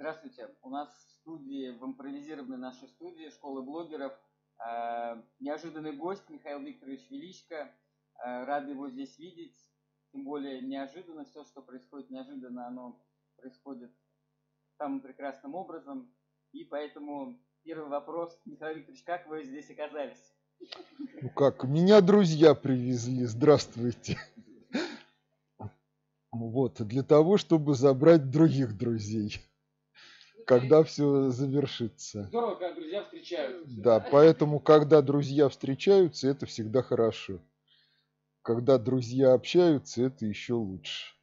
Здравствуйте. У нас в студии, в импровизированной нашей студии школы блогеров э, неожиданный гость Михаил Викторович Величко. Э, рады его здесь видеть. Тем более неожиданно все, что происходит неожиданно, оно происходит самым прекрасным образом. И поэтому первый вопрос, Михаил Викторович, как вы здесь оказались? Ну как, меня друзья привезли, здравствуйте. Вот, для того, чтобы забрать других друзей когда все завершится. Здорово, когда друзья встречаются. Да, поэтому, когда друзья встречаются, это всегда хорошо. Когда друзья общаются, это еще лучше.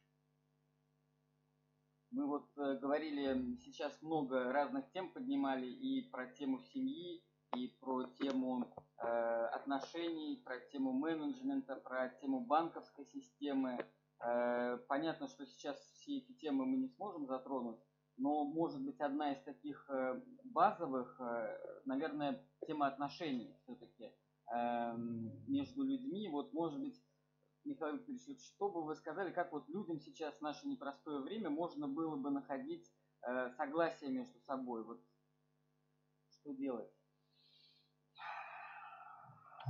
Мы вот э, говорили, сейчас много разных тем поднимали и про тему семьи, и про тему э, отношений, про тему менеджмента, про тему банковской системы. Э, понятно, что сейчас все эти темы мы не сможем затронуть, но может быть одна из таких э, базовых, э, наверное, тема отношений все-таки эм, между людьми. Вот может быть, Михаил Викторович, вот что бы вы сказали, как вот людям сейчас в наше непростое время можно было бы находить э, согласие между собой? Вот что делать?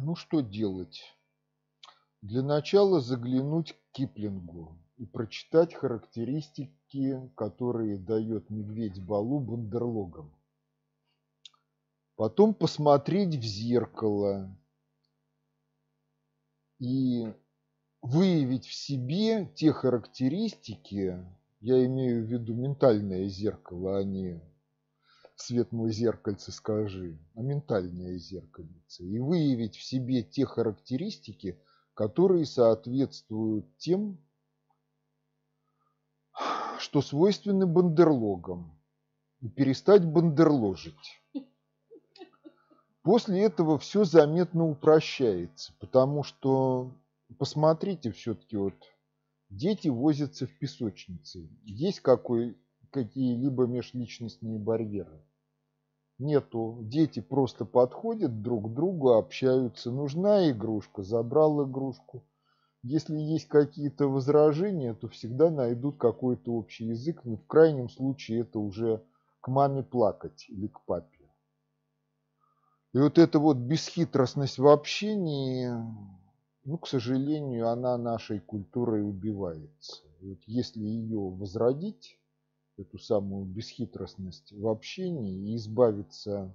Ну что делать? Для начала заглянуть к Киплингу и прочитать характеристики, которые дает медведь Балу бандерлогам. Потом посмотреть в зеркало и выявить в себе те характеристики, я имею в виду ментальное зеркало, а не свет мой зеркальце скажи, а ментальное зеркальце, и выявить в себе те характеристики, которые соответствуют тем что свойственны бандерлогам, и перестать бандерложить. После этого все заметно упрощается, потому что, посмотрите, все-таки вот дети возятся в песочнице. Есть какой, какие-либо межличностные барьеры? Нету. Дети просто подходят друг к другу, общаются. Нужна игрушка, забрал игрушку. Если есть какие-то возражения, то всегда найдут какой-то общий язык. Но в крайнем случае это уже к маме плакать или к папе. И вот эта вот бесхитростность в общении, ну, к сожалению, она нашей культурой убивается. И вот если ее возродить, эту самую бесхитростность в общении, и избавиться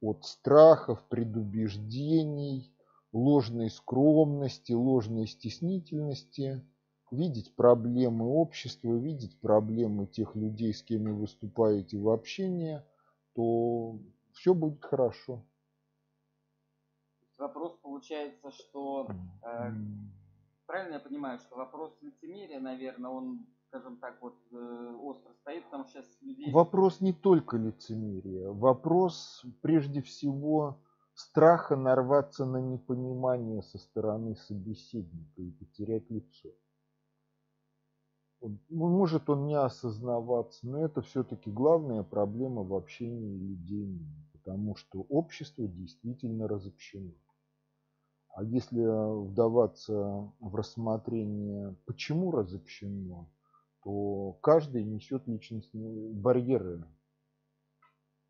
от страхов, предубеждений, ложной скромности, ложной стеснительности, видеть проблемы общества, видеть проблемы тех людей, с кем вы выступаете в общении, то все будет хорошо. Вопрос получается, что э, правильно я понимаю, что вопрос лицемерия, наверное, он, скажем так, вот э, остро стоит, потому что сейчас людей... Вопрос не только лицемерия, вопрос прежде всего страха нарваться на непонимание со стороны собеседника и потерять лицо. Ну, может он не осознаваться, но это все-таки главная проблема в общении людей, потому что общество действительно разобщено. А если вдаваться в рассмотрение, почему разобщено, то каждый несет личностные барьеры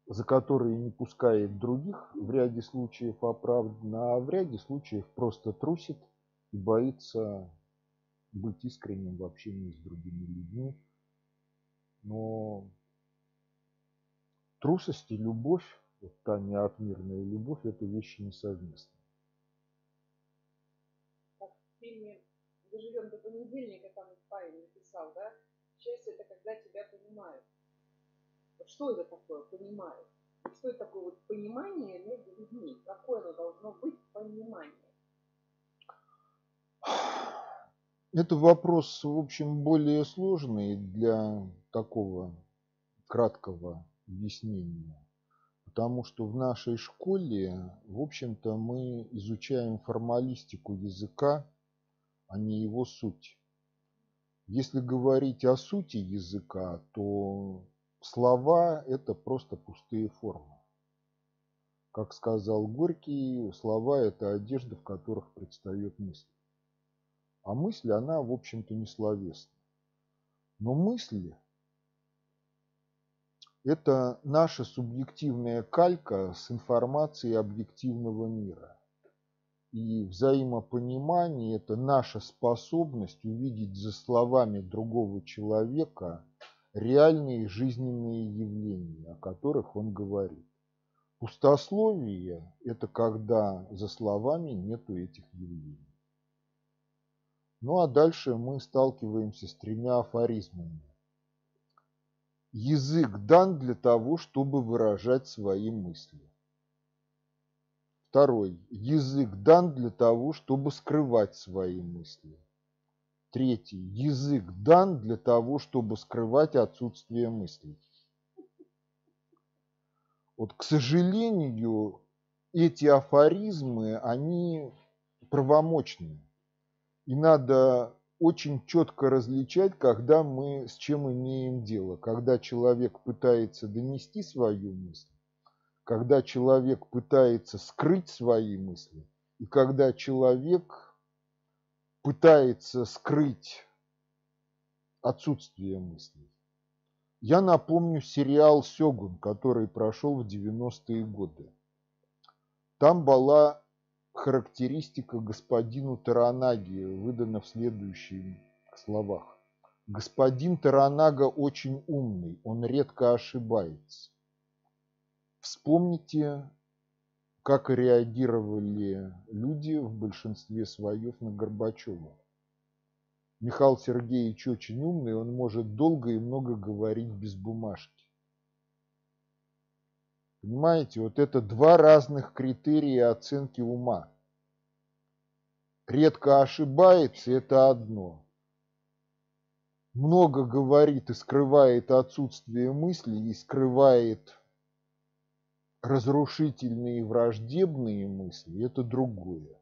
за которые не пускает других, в ряде случаев оправданно, а в ряде случаев просто трусит и боится быть искренним в общении с другими людьми. Но трусость и любовь, вот та неотмирная любовь, это вещи несовместные. Как в фильме «Доживем до понедельника», там Павел написал, да? Счастье – это когда тебя понимают. Что это такое, понимают? Что это такое вот понимание между людьми? Какое оно должно быть понимание? Это вопрос, в общем, более сложный для такого краткого объяснения. Потому что в нашей школе, в общем-то, мы изучаем формалистику языка, а не его суть. Если говорить о сути языка, то Слова – это просто пустые формы. Как сказал Горький, слова – это одежда, в которых предстает мысль. А мысль, она, в общем-то, не словесна. Но мысли это наша субъективная калька с информацией объективного мира. И взаимопонимание – это наша способность увидеть за словами другого человека реальные жизненные явления, о которых он говорит. Пустословие – это когда за словами нету этих явлений. Ну а дальше мы сталкиваемся с тремя афоризмами. Язык дан для того, чтобы выражать свои мысли. Второй. Язык дан для того, чтобы скрывать свои мысли. Третий. Язык дан для того, чтобы скрывать отсутствие мыслей. Вот, к сожалению, эти афоризмы, они правомочны. И надо очень четко различать, когда мы с чем имеем дело. Когда человек пытается донести свою мысль, когда человек пытается скрыть свои мысли, и когда человек пытается скрыть отсутствие мыслей. Я напомню сериал «Сёгун», который прошел в 90-е годы. Там была характеристика господину Таранаги выдана в следующих словах. Господин Таранага очень умный, он редко ошибается. Вспомните, как реагировали люди в большинстве своем на Горбачева. Михаил Сергеевич очень умный, он может долго и много говорить без бумажки. Понимаете, вот это два разных критерия оценки ума. Редко ошибается – это одно. Много говорит и скрывает отсутствие мысли, и скрывает разрушительные и враждебные мысли – это другое.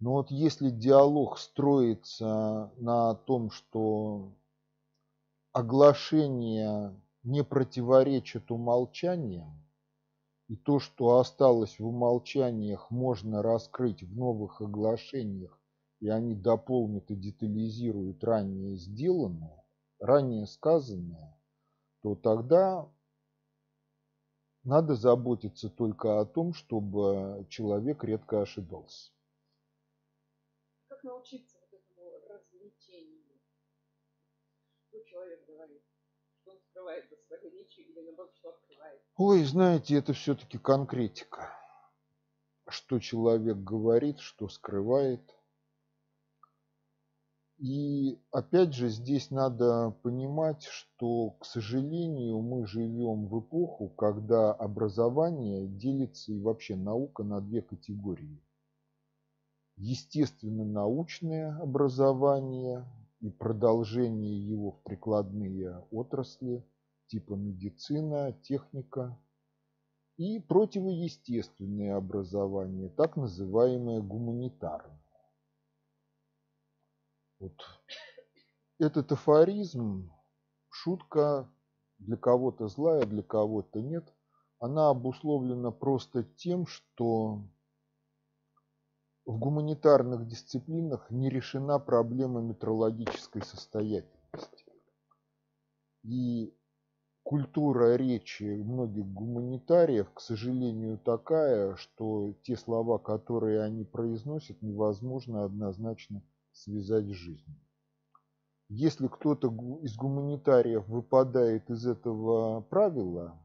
Но вот если диалог строится на том, что оглашение не противоречит умолчаниям, и то, что осталось в умолчаниях, можно раскрыть в новых оглашениях, и они дополнят и детализируют ранее сделанное, ранее сказанное, то тогда надо заботиться только о том, чтобы человек редко ошибался. Как научиться вот этому развлечению? Что человек говорит? Что он скрывает за своей речью или наоборот, что открывает? Ой, знаете, это все-таки конкретика. Что человек говорит, что скрывает. И опять же здесь надо понимать, что, к сожалению, мы живем в эпоху, когда образование делится и вообще наука на две категории. Естественно-научное образование и продолжение его в прикладные отрасли, типа медицина, техника, и противоестественное образование, так называемое гуманитарное. Вот этот афоризм, шутка для кого-то злая, для кого-то нет, она обусловлена просто тем, что в гуманитарных дисциплинах не решена проблема метрологической состоятельности. И культура речи многих гуманитариев, к сожалению, такая, что те слова, которые они произносят, невозможно однозначно связать с жизнью. Если кто-то из гуманитариев выпадает из этого правила,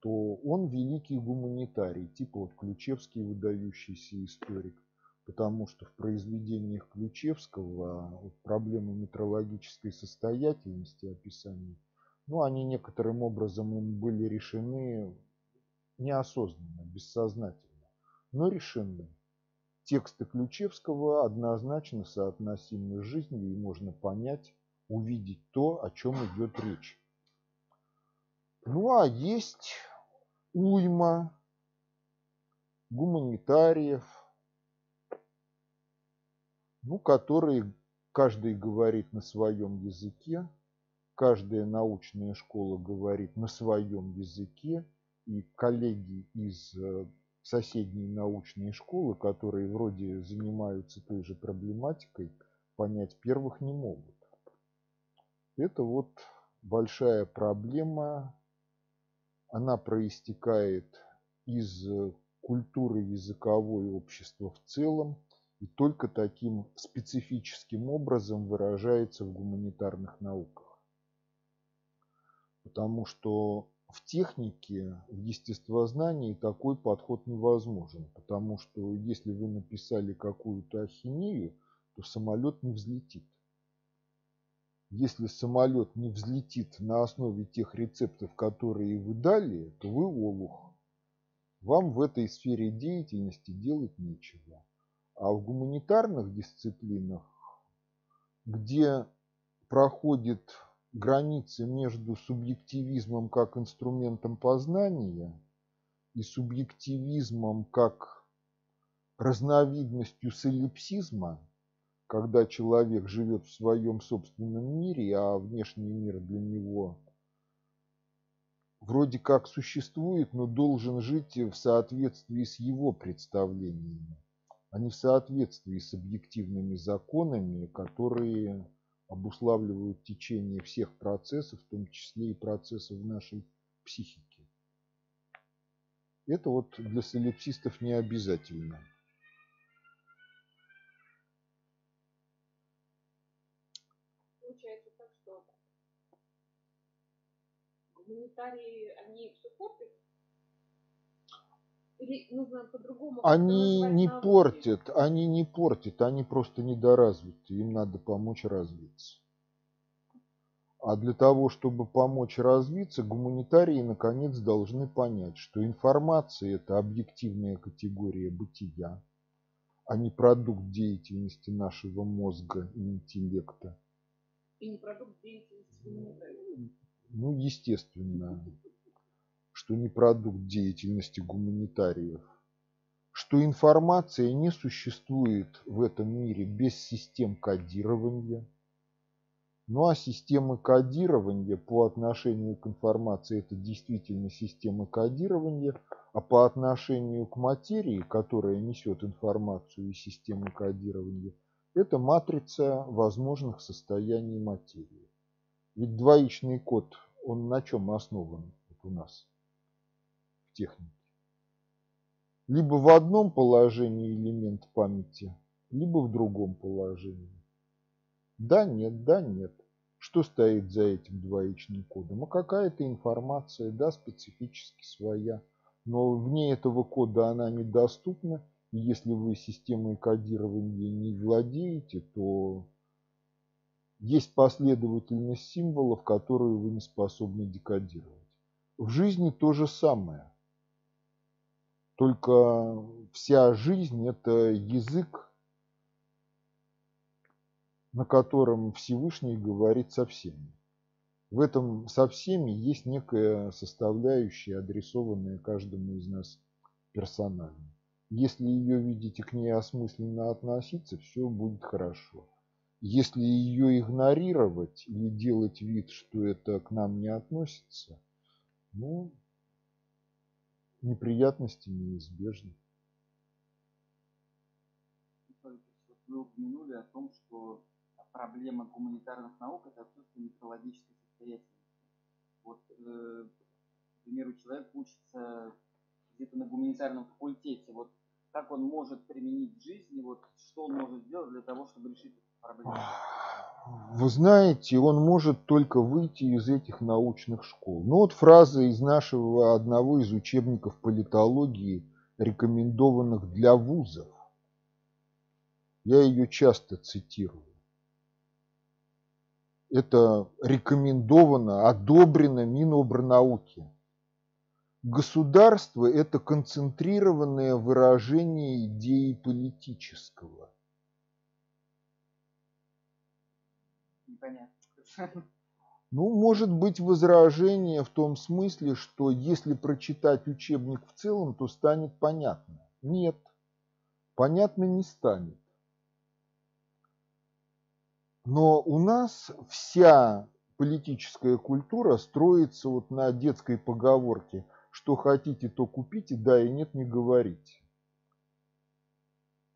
то он великий гуманитарий, типа вот Ключевский выдающийся историк, потому что в произведениях Ключевского вот проблемы метрологической состоятельности описания, ну, они некоторым образом им были решены неосознанно, бессознательно, но решены. Тексты Ключевского однозначно соотносимы с жизнью и можно понять, увидеть то, о чем идет речь. Ну а есть уйма гуманитариев, ну, которые каждый говорит на своем языке, каждая научная школа говорит на своем языке, и коллеги из соседней научной школы, которые вроде занимаются той же проблематикой, понять первых не могут. Это вот большая проблема. Она проистекает из культуры языковой общества в целом и только таким специфическим образом выражается в гуманитарных науках. Потому что в технике, в естествознании такой подход невозможен. Потому что если вы написали какую-то ахинею, то самолет не взлетит. Если самолет не взлетит на основе тех рецептов, которые вы дали, то вы олух. Вам в этой сфере деятельности делать нечего. А в гуманитарных дисциплинах, где проходит границы между субъективизмом как инструментом познания и субъективизмом как разновидностью солипсизма, когда человек живет в своем собственном мире, а внешний мир для него вроде как существует, но должен жить в соответствии с его представлениями, а не в соответствии с объективными законами, которые обуславливают течение всех процессов, в том числе и процессов нашей психики. Это вот для солипсистов не обязательно. гуманитарии, они все портят? Нужно по-другому? Они не портят, они не портят, они просто недоразвиты, им надо помочь развиться. А для того, чтобы помочь развиться, гуманитарии наконец должны понять, что информация – это объективная категория бытия, а не продукт деятельности нашего мозга и интеллекта. И не продукт деятельности гуманитариев. Ну, естественно, что не продукт деятельности гуманитариев, что информация не существует в этом мире без систем кодирования. Ну а системы кодирования по отношению к информации это действительно системы кодирования, а по отношению к материи, которая несет информацию и системы кодирования, это матрица возможных состояний материи. Ведь двоичный код, он на чем основан вот у нас технике? Либо в одном положении элемент памяти, либо в другом положении. Да, нет, да, нет. Что стоит за этим двоичным кодом? А какая-то информация, да, специфически своя. Но вне этого кода она недоступна. И если вы системой кодирования не владеете, то есть последовательность символов, которую вы не способны декодировать. В жизни то же самое. Только вся жизнь – это язык, на котором Всевышний говорит со всеми. В этом со всеми есть некая составляющая, адресованная каждому из нас персонально. Если ее видите к ней осмысленно относиться, все будет хорошо. Если ее игнорировать или делать вид, что это к нам не относится, ну, неприятности неизбежны. Вы упомянули о том, что проблема гуманитарных наук – это отсутствие методологической состоятельности. Вот, э, к примеру, человек учится где-то на гуманитарном факультете. Вот как он может применить в жизни, вот что он может сделать для того, чтобы решить вы знаете, он может только выйти из этих научных школ. Ну вот фраза из нашего одного из учебников политологии, рекомендованных для вузов. Я ее часто цитирую. Это рекомендовано, одобрено Минобрнауки. Государство – это концентрированное выражение идеи политического – непонятно. Ну, может быть возражение в том смысле, что если прочитать учебник в целом, то станет понятно. Нет, понятно не станет. Но у нас вся политическая культура строится вот на детской поговорке «что хотите, то купите, да и нет, не говорите»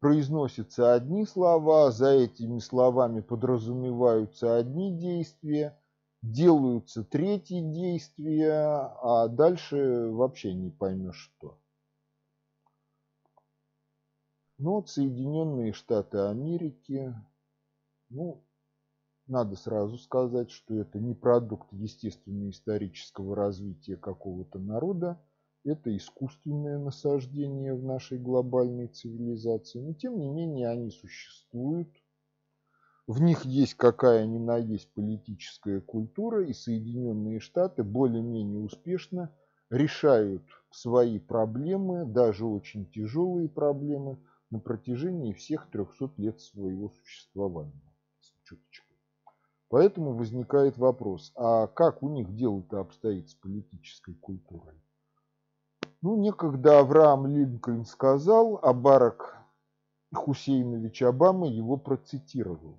произносятся одни слова, за этими словами подразумеваются одни действия, делаются третьи действия, а дальше вообще не поймешь что. Ну вот Соединенные Штаты Америки, ну, надо сразу сказать, что это не продукт естественно-исторического развития какого-то народа, это искусственное насаждение в нашей глобальной цивилизации. Но тем не менее они существуют. В них есть какая ни на есть политическая культура, и Соединенные Штаты более-менее успешно решают свои проблемы, даже очень тяжелые проблемы, на протяжении всех 300 лет своего существования. Поэтому возникает вопрос, а как у них дело-то обстоит с политической культурой? Ну, некогда Авраам Линкольн сказал, а Барак Хусейнович Обама его процитировал.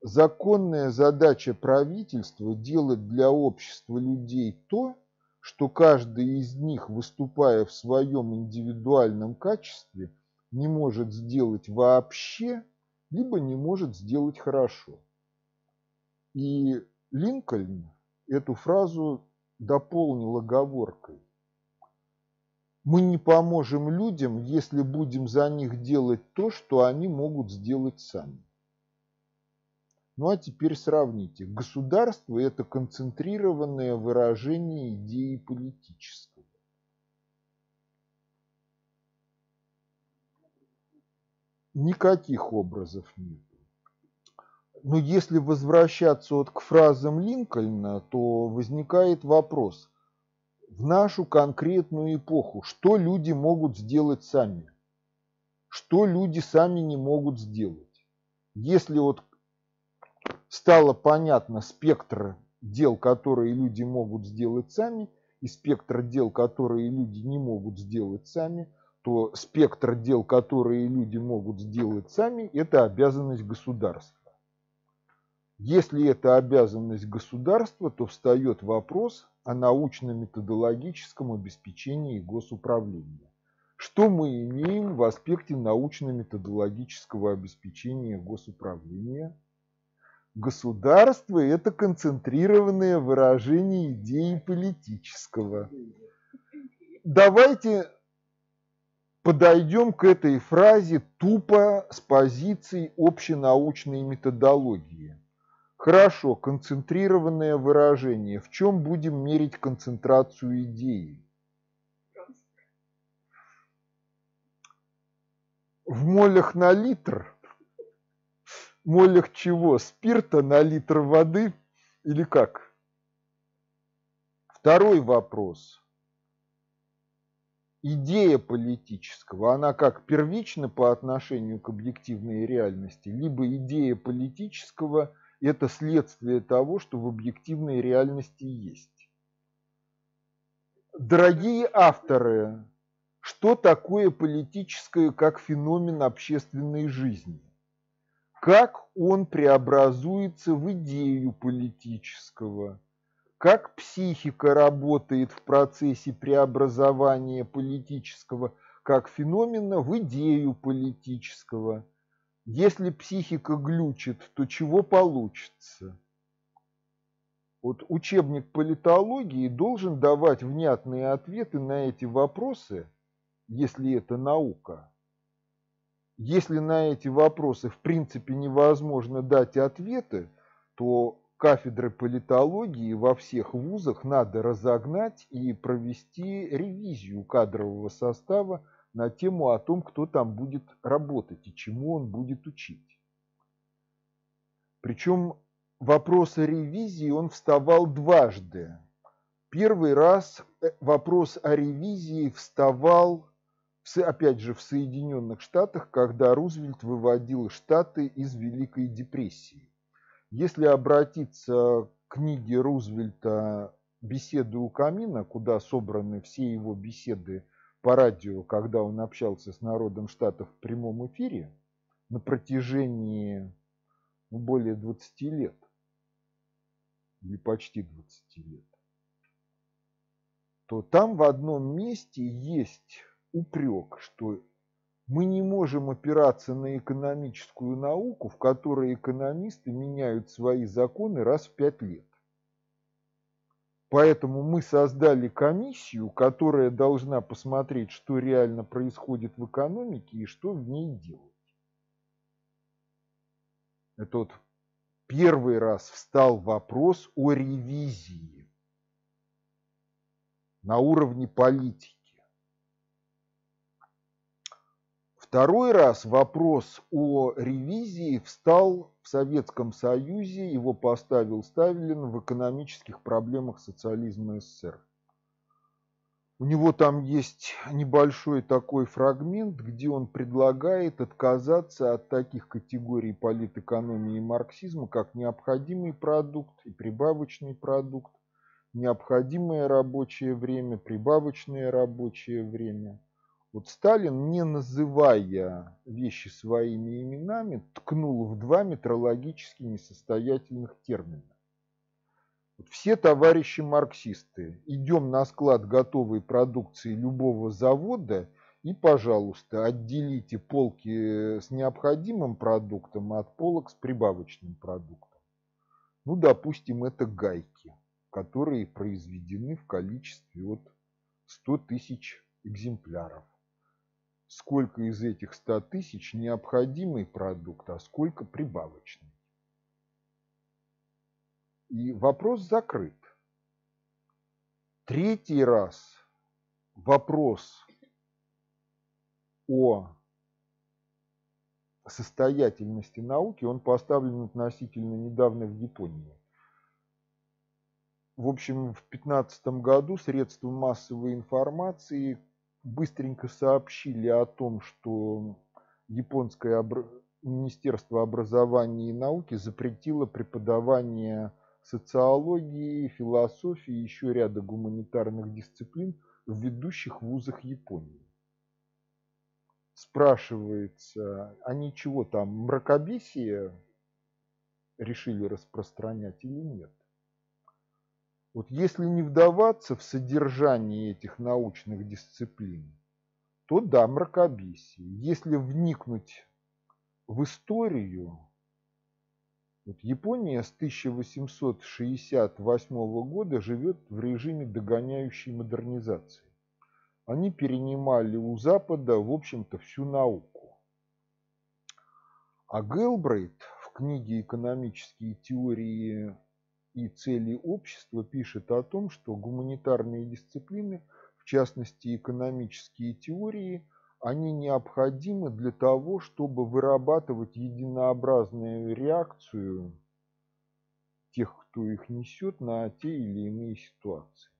Законная задача правительства – делать для общества людей то, что каждый из них, выступая в своем индивидуальном качестве, не может сделать вообще, либо не может сделать хорошо. И Линкольн эту фразу дополнил оговоркой. Мы не поможем людям, если будем за них делать то, что они могут сделать сами. Ну а теперь сравните. Государство – это концентрированное выражение идеи политического. Никаких образов нет. Но если возвращаться вот к фразам Линкольна, то возникает вопрос – в нашу конкретную эпоху, что люди могут сделать сами, что люди сами не могут сделать. Если вот стало понятно спектр дел, которые люди могут сделать сами, и спектр дел, которые люди не могут сделать сами, то спектр дел, которые люди могут сделать сами, это обязанность государства. Если это обязанность государства, то встает вопрос о научно-методологическом обеспечении госуправления. Что мы имеем в аспекте научно-методологического обеспечения госуправления? Государство – это концентрированное выражение идеи политического. Давайте подойдем к этой фразе тупо с позиции общенаучной методологии. Хорошо, концентрированное выражение. В чем будем мерить концентрацию идеи? В молях на литр? Молях чего? Спирта на литр воды? Или как? Второй вопрос. Идея политического, она как первична по отношению к объективной реальности, либо идея политического – это следствие того, что в объективной реальности есть. Дорогие авторы, что такое политическое как феномен общественной жизни? Как он преобразуется в идею политического? Как психика работает в процессе преобразования политического как феномена в идею политического? Если психика глючит, то чего получится? Вот учебник политологии должен давать внятные ответы на эти вопросы, если это наука. Если на эти вопросы в принципе невозможно дать ответы, то кафедры политологии во всех вузах надо разогнать и провести ревизию кадрового состава на тему о том, кто там будет работать и чему он будет учить. Причем вопрос о ревизии, он вставал дважды. Первый раз э, вопрос о ревизии вставал, опять же, в Соединенных Штатах, когда Рузвельт выводил Штаты из Великой депрессии. Если обратиться к книге Рузвельта «Беседы у камина», куда собраны все его беседы по радио, когда он общался с народом штатов в прямом эфире на протяжении ну, более 20 лет, или почти 20 лет, то там в одном месте есть упрек, что мы не можем опираться на экономическую науку, в которой экономисты меняют свои законы раз в пять лет. Поэтому мы создали комиссию, которая должна посмотреть, что реально происходит в экономике и что в ней делать. Это вот первый раз встал вопрос о ревизии на уровне политики. Второй раз вопрос о ревизии встал в Советском Союзе, его поставил Сталин в экономических проблемах социализма СССР. У него там есть небольшой такой фрагмент, где он предлагает отказаться от таких категорий политэкономии и марксизма, как необходимый продукт и прибавочный продукт, необходимое рабочее время, прибавочное рабочее время – вот Сталин, не называя вещи своими именами, ткнул в два метрологически несостоятельных термина. Вот все товарищи марксисты, идем на склад готовой продукции любого завода и, пожалуйста, отделите полки с необходимым продуктом от полок с прибавочным продуктом. Ну, допустим, это гайки, которые произведены в количестве от 100 тысяч экземпляров сколько из этих 100 тысяч необходимый продукт, а сколько прибавочный. И вопрос закрыт. Третий раз вопрос о состоятельности науки, он поставлен относительно недавно в Японии. В общем, в 2015 году средства массовой информации быстренько сообщили о том, что японское обр... Министерство образования и науки запретило преподавание социологии, философии и еще ряда гуманитарных дисциплин в ведущих вузах Японии. Спрашивается, они чего там, мракобесие решили распространять или нет? Вот если не вдаваться в содержание этих научных дисциплин, то да, мракобесие. Если вникнуть в историю, вот Япония с 1868 года живет в режиме догоняющей модернизации. Они перенимали у Запада, в общем-то, всю науку. А Гелбрейт в книге «Экономические теории и цели общества пишет о том, что гуманитарные дисциплины, в частности экономические теории, они необходимы для того, чтобы вырабатывать единообразную реакцию тех, кто их несет, на те или иные ситуации.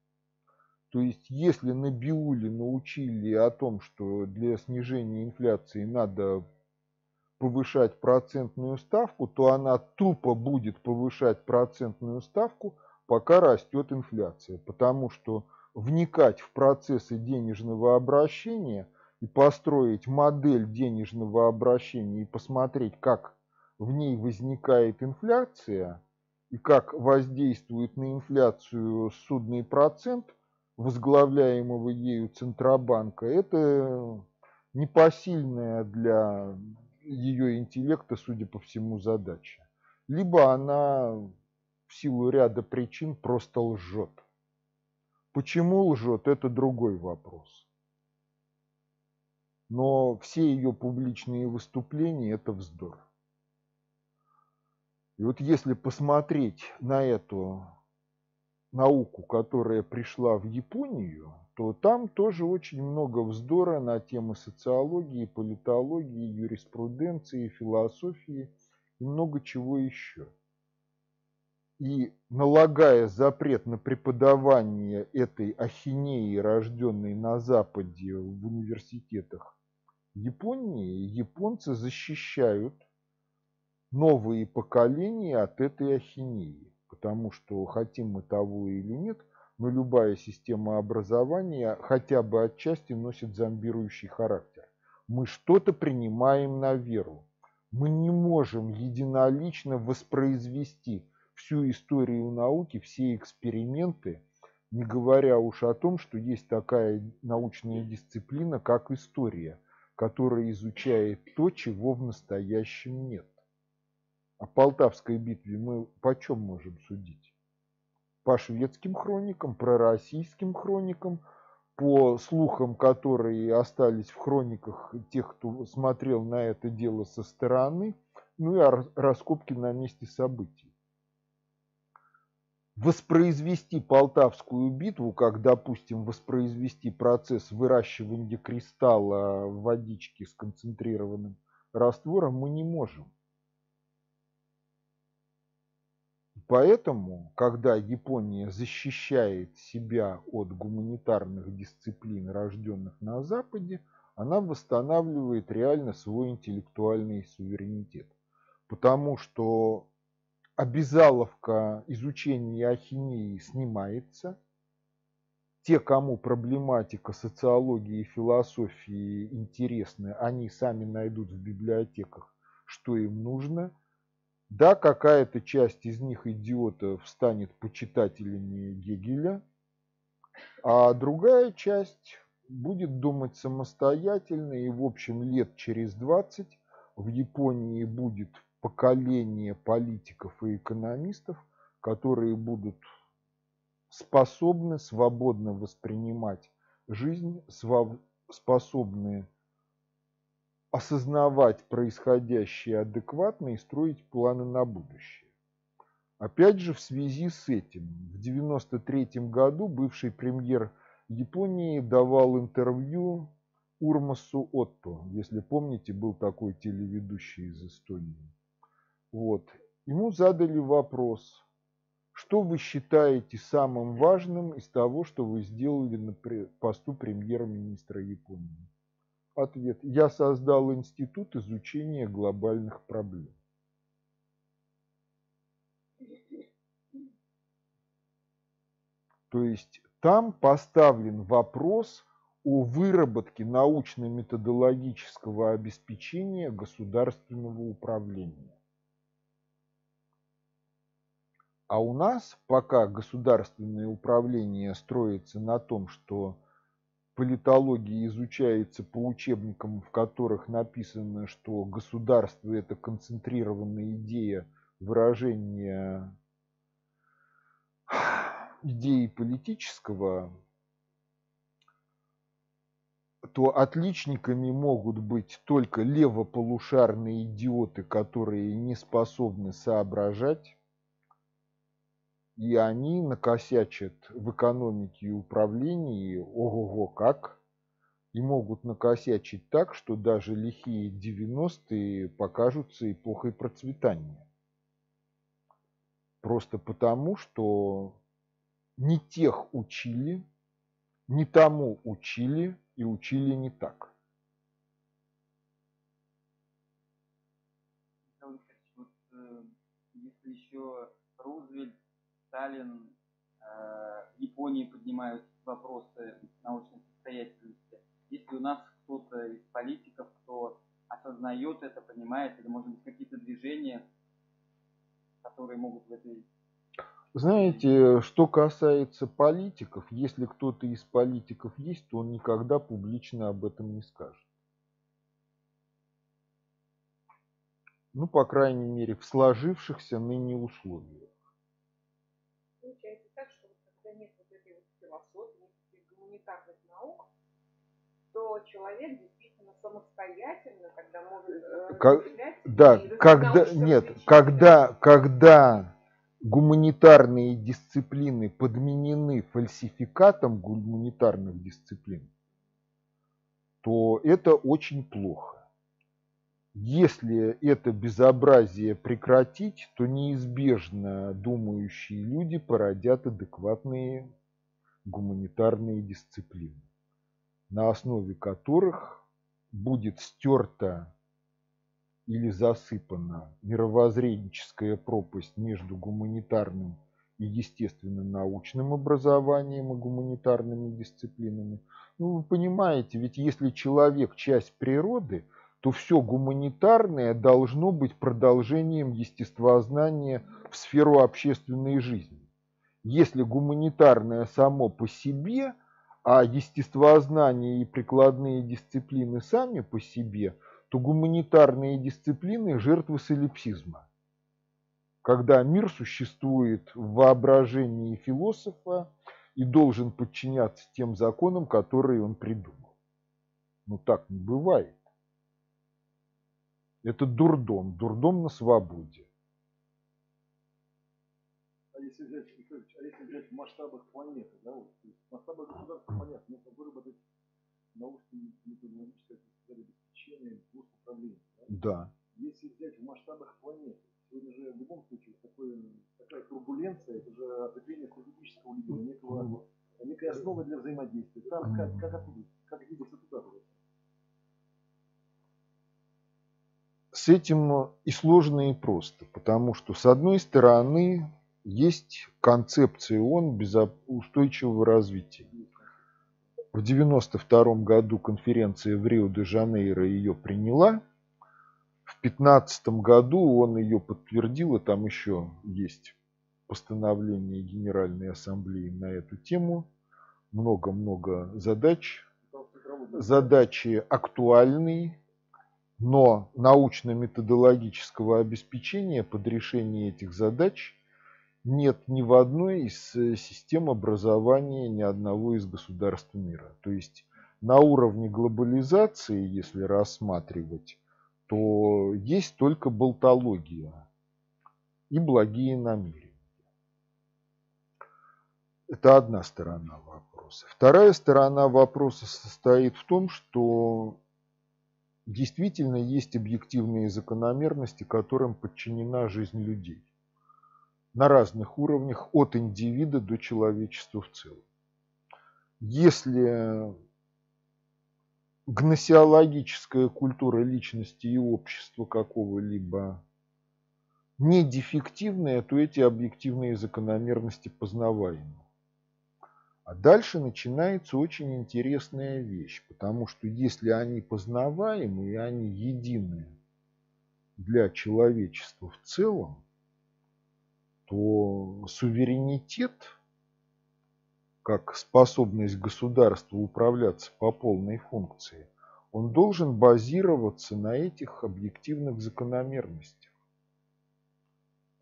То есть, если на Биуле научили о том, что для снижения инфляции надо повышать процентную ставку, то она тупо будет повышать процентную ставку, пока растет инфляция. Потому что вникать в процессы денежного обращения и построить модель денежного обращения и посмотреть, как в ней возникает инфляция и как воздействует на инфляцию судный процент возглавляемого ею Центробанка, это непосильная для ее интеллекта, судя по всему, задача. Либо она в силу ряда причин просто лжет. Почему лжет, это другой вопрос. Но все ее публичные выступления – это вздор. И вот если посмотреть на эту науку, которая пришла в Японию, то там тоже очень много вздора на темы социологии, политологии, юриспруденции, философии и много чего еще. И налагая запрет на преподавание этой ахинеи, рожденной на Западе в университетах Японии, японцы защищают новые поколения от этой ахинеи. Потому что хотим мы того или нет – но любая система образования хотя бы отчасти носит зомбирующий характер. Мы что-то принимаем на веру. Мы не можем единолично воспроизвести всю историю науки, все эксперименты, не говоря уж о том, что есть такая научная дисциплина, как история, которая изучает то, чего в настоящем нет. О Полтавской битве мы почем можем судить? по шведским хроникам, пророссийским хроникам, по слухам, которые остались в хрониках тех, кто смотрел на это дело со стороны, ну и раскопки на месте событий. Воспроизвести Полтавскую битву, как, допустим, воспроизвести процесс выращивания кристалла в водичке с концентрированным раствором, мы не можем. Поэтому, когда Япония защищает себя от гуманитарных дисциплин, рожденных на Западе, она восстанавливает реально свой интеллектуальный суверенитет. Потому что обязаловка изучения ахинеи снимается. Те, кому проблематика социологии и философии интересны, они сами найдут в библиотеках, что им нужно – да, какая-то часть из них идиотов станет почитателями Гегеля, а другая часть будет думать самостоятельно, и, в общем, лет через 20 в Японии будет поколение политиков и экономистов, которые будут способны свободно воспринимать жизнь, способны осознавать происходящее адекватно и строить планы на будущее. Опять же, в связи с этим, в 1993 году бывший премьер Японии давал интервью Урмасу Отто. Если помните, был такой телеведущий из Эстонии. Вот. Ему задали вопрос, что вы считаете самым важным из того, что вы сделали на посту премьер-министра Японии? Ответ. Я создал институт изучения глобальных проблем. То есть там поставлен вопрос о выработке научно-методологического обеспечения государственного управления. А у нас пока государственное управление строится на том, что политология изучается по учебникам, в которых написано, что государство – это концентрированная идея выражения идеи политического, то отличниками могут быть только левополушарные идиоты, которые не способны соображать, и они накосячат в экономике и управлении ого-го как, и могут накосячить так, что даже лихие 90-е покажутся эпохой процветания. Просто потому, что не тех учили, не тому учили и учили не так. Э, если еще Рузвельт Сталин, э, в Японии поднимают вопросы научной состоятельности. Если у нас кто-то из политиков, кто осознает это, понимает, или, может быть, какие-то движения, которые могут в этой... Знаете, что касается политиков, если кто-то из политиков есть, то он никогда публично об этом не скажет. Ну, по крайней мере, в сложившихся ныне условиях. То человек действительно самостоятельно, когда может э, как, да, когда нет, когда когда гуманитарные дисциплины подменены фальсификатом гуманитарных дисциплин, то это очень плохо. Если это безобразие прекратить, то неизбежно думающие люди породят адекватные гуманитарные дисциплины, на основе которых будет стерта или засыпана мировоззренческая пропасть между гуманитарным и естественно-научным образованием и гуманитарными дисциплинами. Ну, вы понимаете, ведь если человек часть природы, то все гуманитарное должно быть продолжением естествознания в сферу общественной жизни. Если гуманитарное само по себе, а естествознание и прикладные дисциплины сами по себе, то гуманитарные дисциплины – жертвы солипсизма. когда мир существует в воображении философа и должен подчиняться тем законам, которые он придумал. Ну так не бывает. Это дурдом, дурдом на свободе. А если взять, взять в масштабах планеты, да, вот, то есть в масштабах государства, понятно, нужно выработать научное методологическое обеспечение госуправления. Да? да. Если взять в масштабах планеты, сегодня же в любом случае такое, такая турбуленция, это же определение политического лидера, некого, некая основа для взаимодействия. Там как, как оттуда, как двигаться туда? С этим и сложно, и просто, потому что, с одной стороны, есть концепция ООН устойчивого развития. В 1992 году конференция в Рио-де-Жанейро ее приняла. В 2015 году он ее подтвердил, и там еще есть постановление Генеральной Ассамблеи на эту тему. Много-много задач. Задачи актуальные, но научно-методологического обеспечения под решение этих задач нет ни в одной из э, систем образования ни одного из государств мира. То есть на уровне глобализации, если рассматривать, то есть только болтология и благие намерения. Это одна сторона вопроса. Вторая сторона вопроса состоит в том, что действительно есть объективные закономерности, которым подчинена жизнь людей на разных уровнях, от индивида до человечества в целом. Если гносеологическая культура личности и общества какого-либо не дефективная, то эти объективные закономерности познаваемы. А дальше начинается очень интересная вещь, потому что если они познаваемы и они едины для человечества в целом, то суверенитет, как способность государства управляться по полной функции, он должен базироваться на этих объективных закономерностях.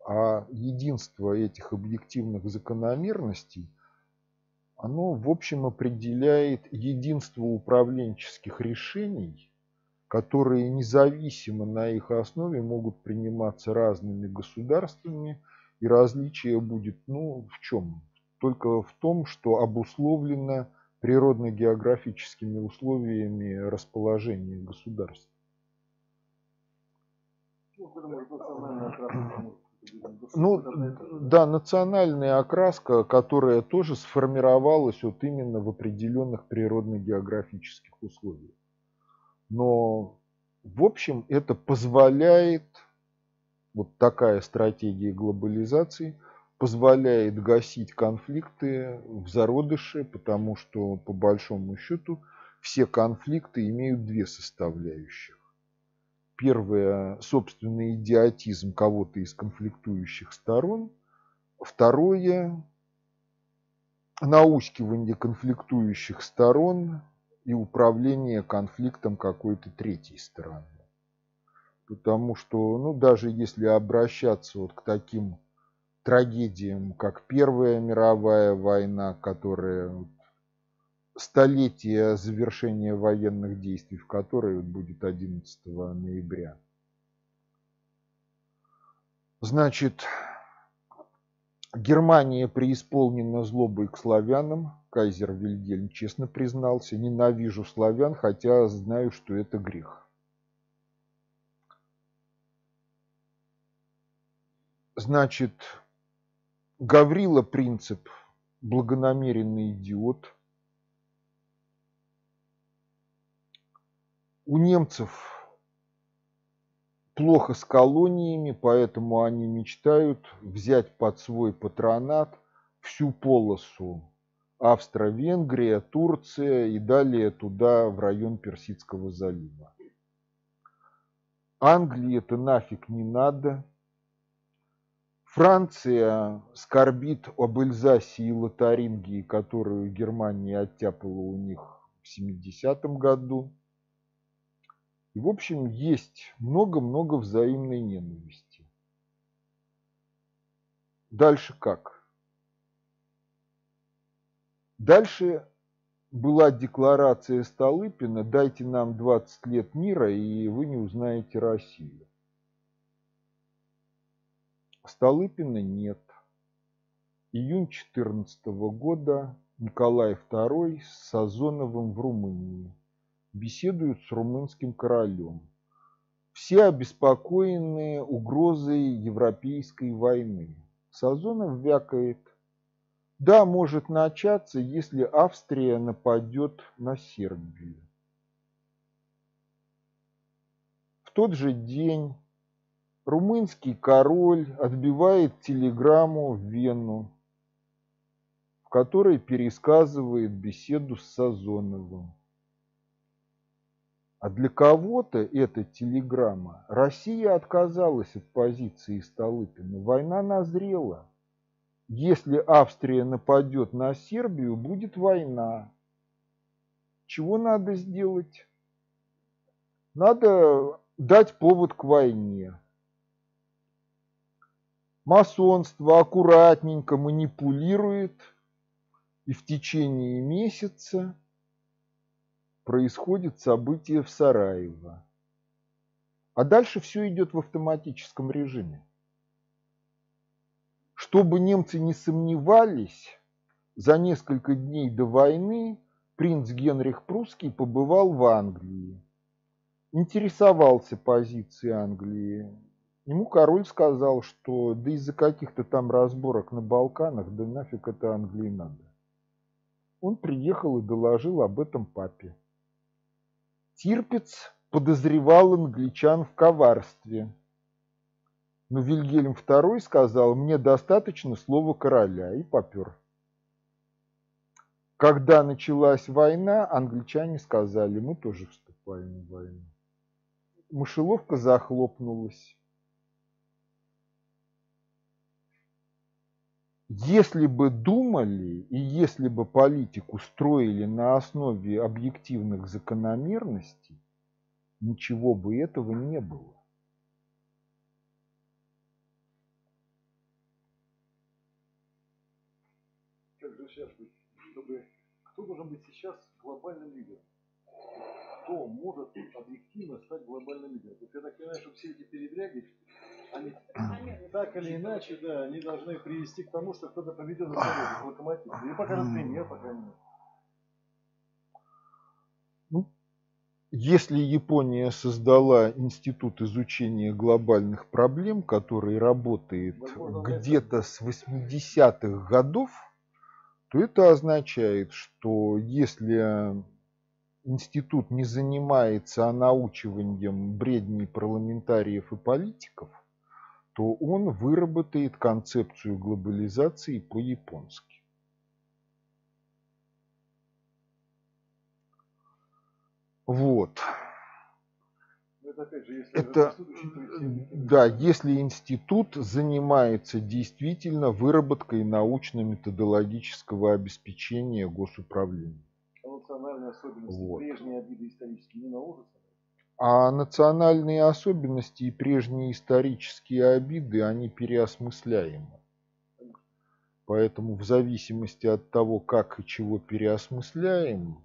А единство этих объективных закономерностей – оно, в общем, определяет единство управленческих решений, которые независимо на их основе могут приниматься разными государствами, и различие будет, ну, в чем? Только в том, что обусловлено природно-географическими условиями расположения государств. Ну, ну, да, национальная окраска, которая тоже сформировалась вот именно в определенных природно-географических условиях. Но, в общем, это позволяет, вот такая стратегия глобализации, позволяет гасить конфликты в зародыше, потому что, по большому счету, все конфликты имеют две составляющих. Первое – собственный идиотизм кого-то из конфликтующих сторон. Второе – наускивание конфликтующих сторон и управление конфликтом какой-то третьей стороны. Потому что, ну, даже если обращаться вот к таким трагедиям, как Первая мировая война, которая столетие завершения военных действий, в которой будет 11 ноября. Значит, Германия преисполнена злобой к славянам. Кайзер Вильгельм честно признался, ненавижу славян, хотя знаю, что это грех. Значит, Гаврила Принцип – благонамеренный идиот – у немцев плохо с колониями, поэтому они мечтают взять под свой патронат всю полосу Австро-Венгрия, Турция и далее туда, в район Персидского залива. Англии это нафиг не надо. Франция скорбит об Эльзасе и Лотарингии, которую Германия оттяпала у них в 70-м году. И, в общем, есть много-много взаимной ненависти. дальше как? Дальше была декларация Столыпина «Дайте нам 20 лет мира, и вы не узнаете Россию». Столыпина нет. Июнь 14 года Николай II с Сазоновым в Румынии. Беседуют с румынским королем. Все обеспокоены угрозой европейской войны. Сазонов вякает. Да, может начаться, если Австрия нападет на Сербию. В тот же день румынский король отбивает телеграмму в Вену который пересказывает беседу с Сазоновым. А для кого-то эта телеграмма. Россия отказалась от позиции Столыпина. Война назрела. Если Австрия нападет на Сербию, будет война. Чего надо сделать? Надо дать повод к войне. Масонство аккуратненько манипулирует – и в течение месяца происходит событие в Сараево. А дальше все идет в автоматическом режиме. Чтобы немцы не сомневались, за несколько дней до войны принц Генрих Прусский побывал в Англии, интересовался позицией Англии. Ему король сказал, что да из-за каких-то там разборок на Балканах, да нафиг это Англии надо. Он приехал и доложил об этом папе. Тирпиц подозревал англичан в коварстве. Но Вильгельм II сказал, мне достаточно слова короля, и попер. Когда началась война, англичане сказали, мы тоже вступаем в войну. Мышеловка захлопнулась. Если бы думали и если бы политику строили на основе объективных закономерностей, ничего бы этого не было. Сейчас чтобы кто должен быть сейчас глобальным лидером? Кто может объективно стать глобальным лидером? То есть я так понимаю, что все эти передряги, они так или иначе, да, они должны привести к тому, что кто-то поведет за собой локомотив. Или покажет пример, по крайней мере. Ну, если Япония создала институт изучения глобальных проблем, который работает где-то с 80-х годов, то это означает, что если институт не занимается научиванием бредней парламентариев и политиков, то он выработает концепцию глобализации по-японски. Вот. Это, же, если это да, если институт занимается действительно выработкой научно-методологического обеспечения госуправления. Особенности, вот. прежние обиды исторические не наложатся? А национальные особенности и прежние исторические обиды, они переосмысляемы. Поэтому в зависимости от того, как и чего переосмысляем,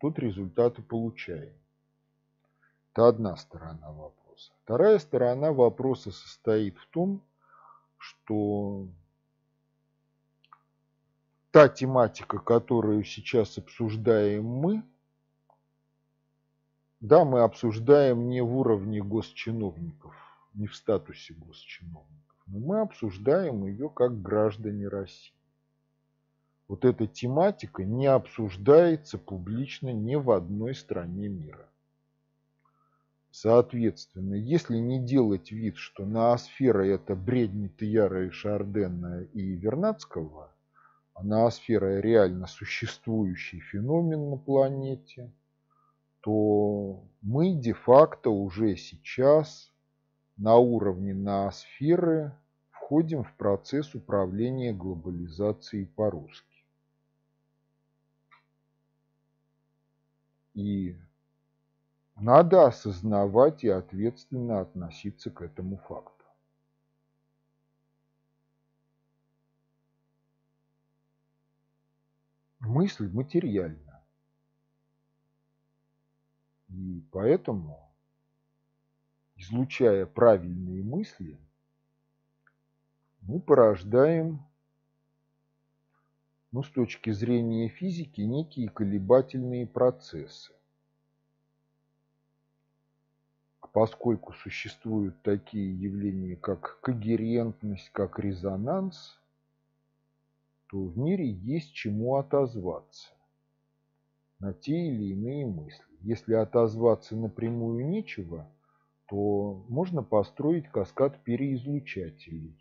тот результат и получаем. Это одна сторона вопроса. Вторая сторона вопроса состоит в том, что та тематика, которую сейчас обсуждаем мы – да, мы обсуждаем не в уровне госчиновников, не в статусе госчиновников, но мы обсуждаем ее как граждане России. Вот эта тематика не обсуждается публично ни в одной стране мира. Соответственно, если не делать вид, что ноосфера это бредни Тияра и Шардена и Вернадского, а ноосфера реально существующий феномен на планете – то мы де-факто уже сейчас на уровне ноосферы входим в процесс управления глобализацией по-русски. И надо осознавать и ответственно относиться к этому факту. Мысль материальна. И поэтому, излучая правильные мысли, мы порождаем, ну, с точки зрения физики, некие колебательные процессы. А поскольку существуют такие явления, как когерентность, как резонанс, то в мире есть чему отозваться на те или иные мысли. Если отозваться напрямую нечего, то можно построить каскад переизлучателей.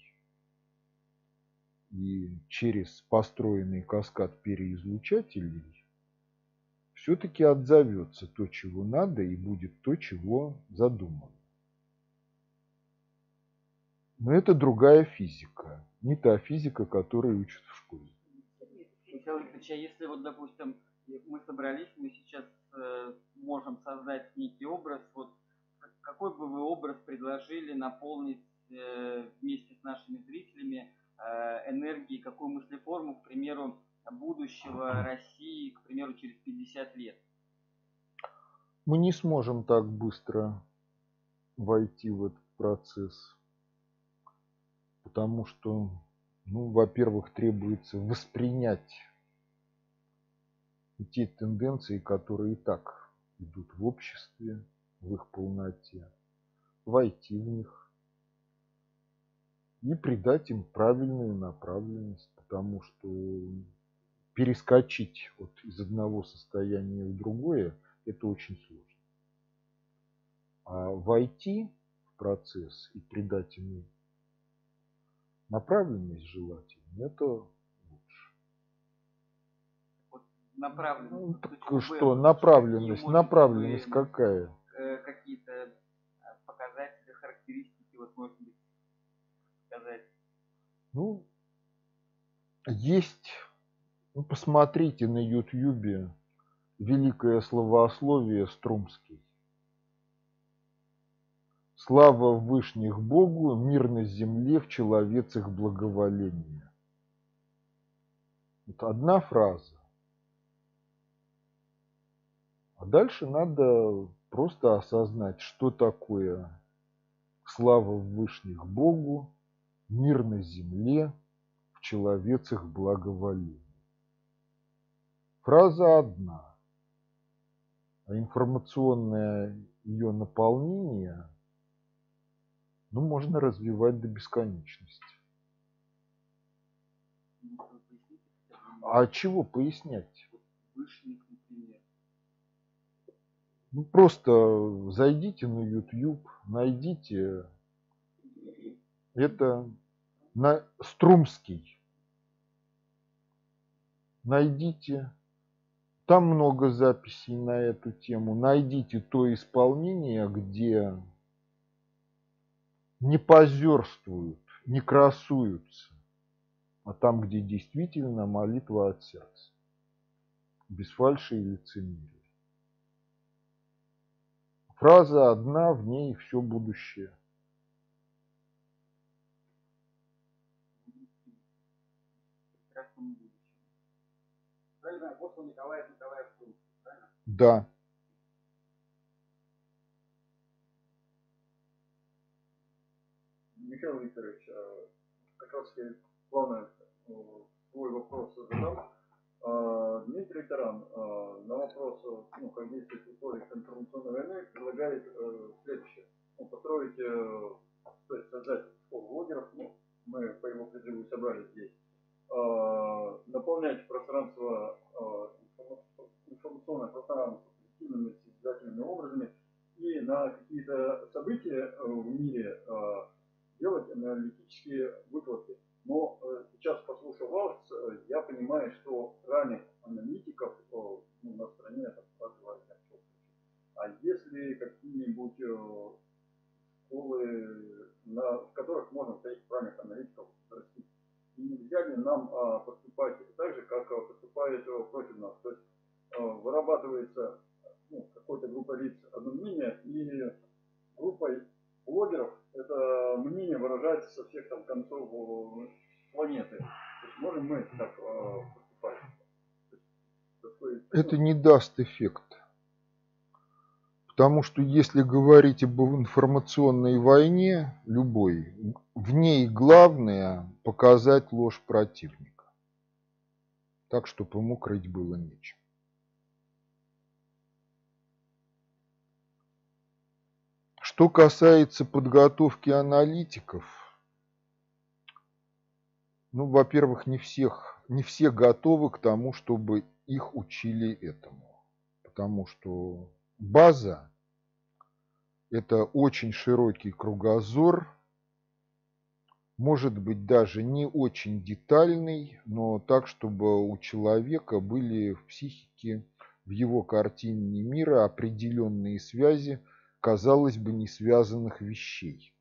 И через построенный каскад переизлучателей все-таки отзовется то, чего надо, и будет то, чего задумано. Но это другая физика, не та физика, которую учат в школе. Михаил Викторович, а если вот, допустим, мы собрались, мы сейчас э, можем создать некий образ, вот какой бы вы образ предложили наполнить э, вместе с нашими зрителями э, энергией, какую мыслеформу, к примеру, будущего России, к примеру, через 50 лет? Мы не сможем так быстро войти в этот процесс, потому что, ну, во-первых, требуется воспринять те тенденции, которые и так идут в обществе, в их полноте, войти в них и придать им правильную направленность, потому что перескочить вот из одного состояния в другое – это очень сложно. А войти в процесс и придать ему направленность желательно – это направленность. Ну, что, направленность, направленность какая? Э, какие-то э, показатели, характеристики, вот можно быть сказать. Ну, есть, ну, посмотрите на ютьюбе великое словословие Струмский. Слава Вышних Богу, мир на земле, в человецах благоволение. Вот одна фраза. А дальше надо просто осознать, что такое слава Вышних Богу, мир на земле, в человецах благоволение. Фраза одна, а информационное ее наполнение ну, можно развивать до бесконечности. А чего пояснять? Ну, просто зайдите на YouTube, найдите это на Струмский. Найдите. Там много записей на эту тему. Найдите то исполнение, где не позерствуют, не красуются, а там, где действительно молитва от сердца. Без фальши и лицемерия. Фраза одна, в ней все будущее. Да. Михаил Викторович, а, как раз я плавно э, свой вопрос задам. А, Дмитрий Таран а, на вопрос, ну, как действует историк информационной войны, предлагает э, следующее. Ну, построить, э, то есть создать школу блогеров, ну, мы по его призыву собрали здесь, а, наполнять пространство, информационное пространство позитивными созидательными образами и на какие-то события в мире делать аналитические выкладки. Но э, сейчас, послушав вас, э, я понимаю, что ранних аналитиков э, ну, на стране это два А если какие-нибудь школы, на, в которых можно таких правильных аналитиков расти, и нельзя ли нам а, поступать так же, как поступает против нас? То есть вырабатывается ну, какой-то группа лиц одно мнение, и группой блогеров это мнение выражается со всех там концов планеты. То есть можем мы так э, поступать? это не даст эффект. Потому что если говорить об информационной войне, любой, в ней главное показать ложь противника. Так, чтобы ему крыть было нечем. Что касается подготовки аналитиков, ну, во-первых, не всех, не все готовы к тому, чтобы их учили этому. Потому что база – это очень широкий кругозор, может быть даже не очень детальный, но так, чтобы у человека были в психике, в его картине мира определенные связи – казалось бы, не связанных вещей.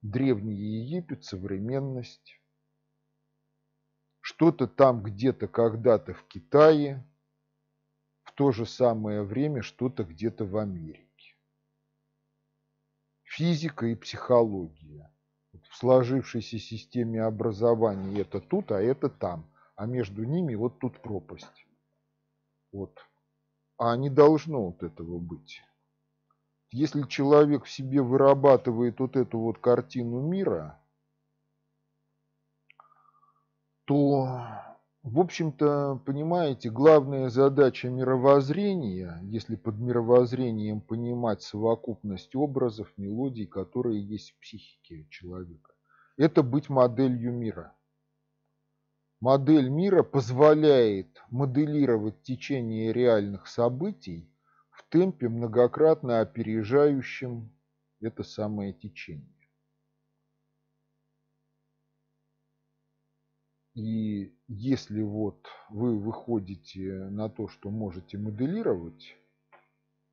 Древний Египет, современность, что-то там где-то когда-то в Китае, в то же самое время что-то где-то в Америке. Физика и психология. В сложившейся системе образования это тут, а это там. А между ними вот тут пропасть. Вот а не должно вот этого быть. Если человек в себе вырабатывает вот эту вот картину мира, то, в общем-то, понимаете, главная задача мировоззрения, если под мировоззрением понимать совокупность образов, мелодий, которые есть в психике человека, это быть моделью мира. Модель мира позволяет моделировать течение реальных событий в темпе, многократно опережающем это самое течение. И если вот вы выходите на то, что можете моделировать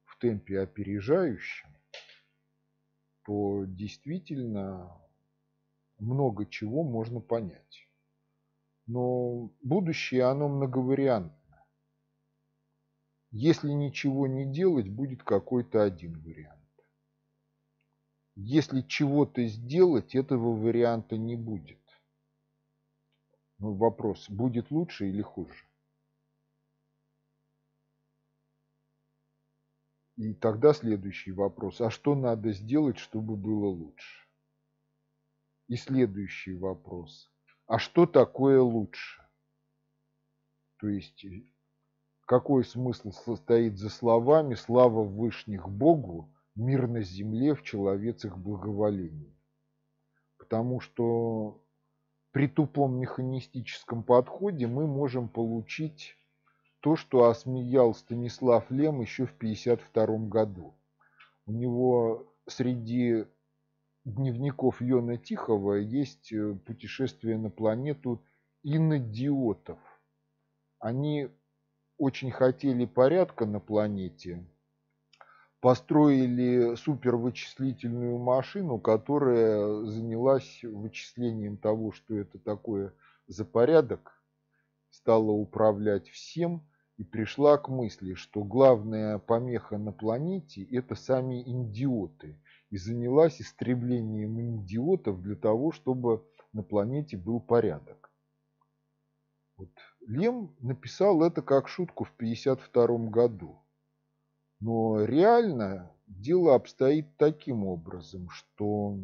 в темпе опережающем, то действительно много чего можно понять. Но будущее, оно многовариантно. Если ничего не делать, будет какой-то один вариант. Если чего-то сделать, этого варианта не будет. Ну, вопрос, будет лучше или хуже? И тогда следующий вопрос, а что надо сделать, чтобы было лучше? И следующий вопрос, а что такое лучше? То есть, э, какой смысл состоит за словами «Слава Вышних Богу, мир на земле в человецах благоволении»? Потому что при тупом механистическом подходе мы можем получить то, что осмеял Станислав Лем еще в 1952 году. У него среди дневников Йона Тихого есть э, путешествие на планету инодиотов. Они очень хотели порядка на планете, построили супервычислительную машину, которая занялась вычислением того, что это такое за порядок, стала управлять всем и пришла к мысли, что главная помеха на планете – это сами индиоты – и занялась истреблением идиотов для того, чтобы на планете был порядок. Вот. Лем написал это как шутку в 1952 году. Но реально дело обстоит таким образом, что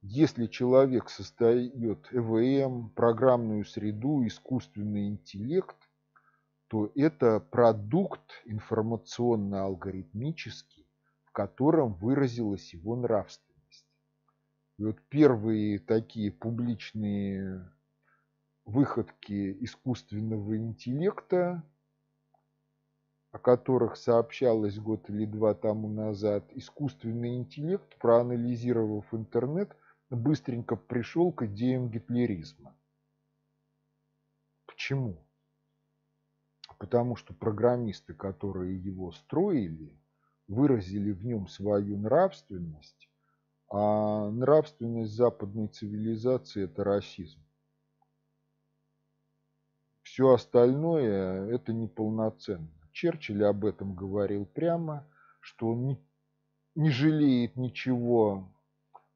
если человек создает ЭВМ, программную среду, искусственный интеллект, то это продукт информационно-алгоритмический, в котором выразилась его нравственность. И вот первые такие публичные выходки искусственного интеллекта, о которых сообщалось год или два тому назад, искусственный интеллект, проанализировав интернет, быстренько пришел к идеям гитлеризма. Почему? Потому что программисты, которые его строили, выразили в нем свою нравственность, а нравственность западной цивилизации – это расизм. Все остальное – это неполноценно. Черчилль об этом говорил прямо, что он не, не жалеет ничего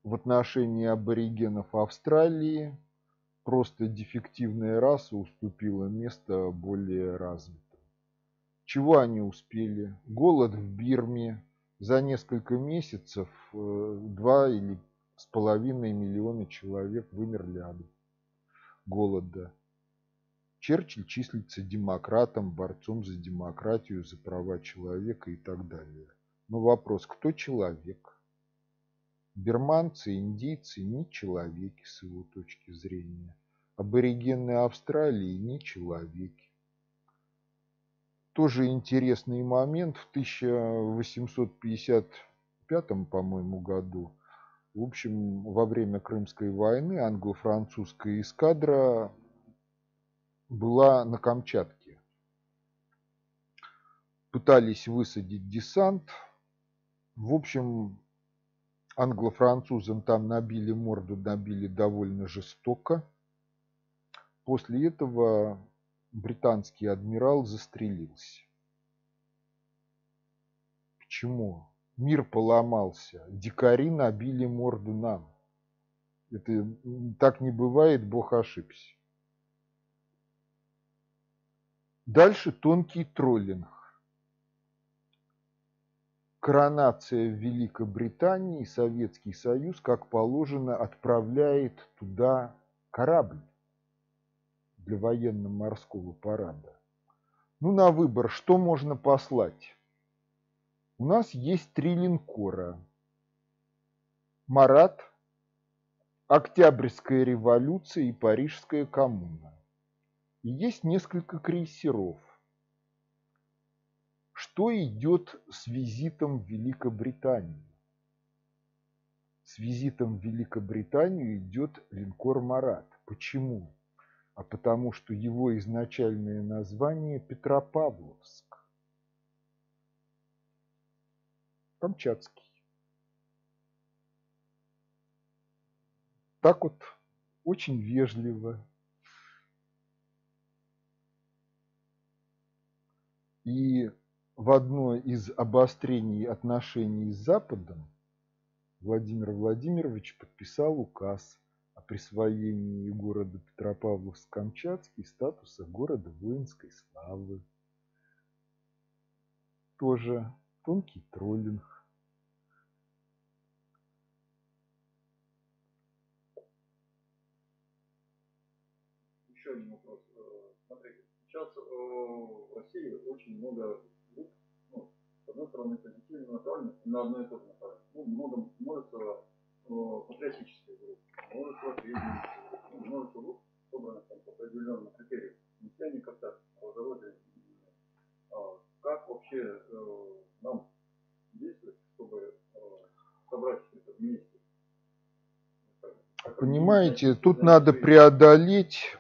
в отношении аборигенов Австралии, просто дефективная раса уступила место более развитым. Чего они успели? Голод в Бирме. За несколько месяцев э, два или с половиной миллиона человек вымерли от голода. Черчилль числится демократом, борцом за демократию, за права человека и так далее. Но вопрос, кто человек? Берманцы, индийцы не человеки с его точки зрения. Аборигены Австралии не человеки. Тоже интересный момент. В 1855, по-моему, году, в общем, во время Крымской войны англо-французская эскадра была на Камчатке. Пытались высадить десант. В общем, англо-французам там набили морду, набили довольно жестоко. После этого британский адмирал застрелился. Почему? Мир поломался. Дикари набили морду нам. Это так не бывает, Бог ошибся. Дальше тонкий троллинг. Коронация в Великобритании, Советский Союз, как положено, отправляет туда корабль для военно-морского парада. Ну, на выбор, что можно послать? У нас есть три линкора. Марат, Октябрьская революция и Парижская коммуна. И есть несколько крейсеров. Что идет с визитом в Великобританию? С визитом в Великобританию идет линкор «Марат». Почему? А потому что его изначальное название Петропавловск. Камчатский. Так вот, очень вежливо, И в одно из обострений отношений с Западом Владимир Владимирович подписал указ о присвоении города Петропавловск-Камчатский статуса города воинской славы. Тоже тонкий троллинг. Еще один вопрос. Э, смотрите, сейчас э, в России очень много ну, с одной стороны, позитивно направленных на одно и то же направление. Ну, много, множество э, патриотических групп, множество средних ну, множество групп, собранных там, по определенным критериям. Но все они как-то образовали. А, как вообще э, нам действовать, чтобы э, собрать все это вместе? Понимаете, тут надо преодолеть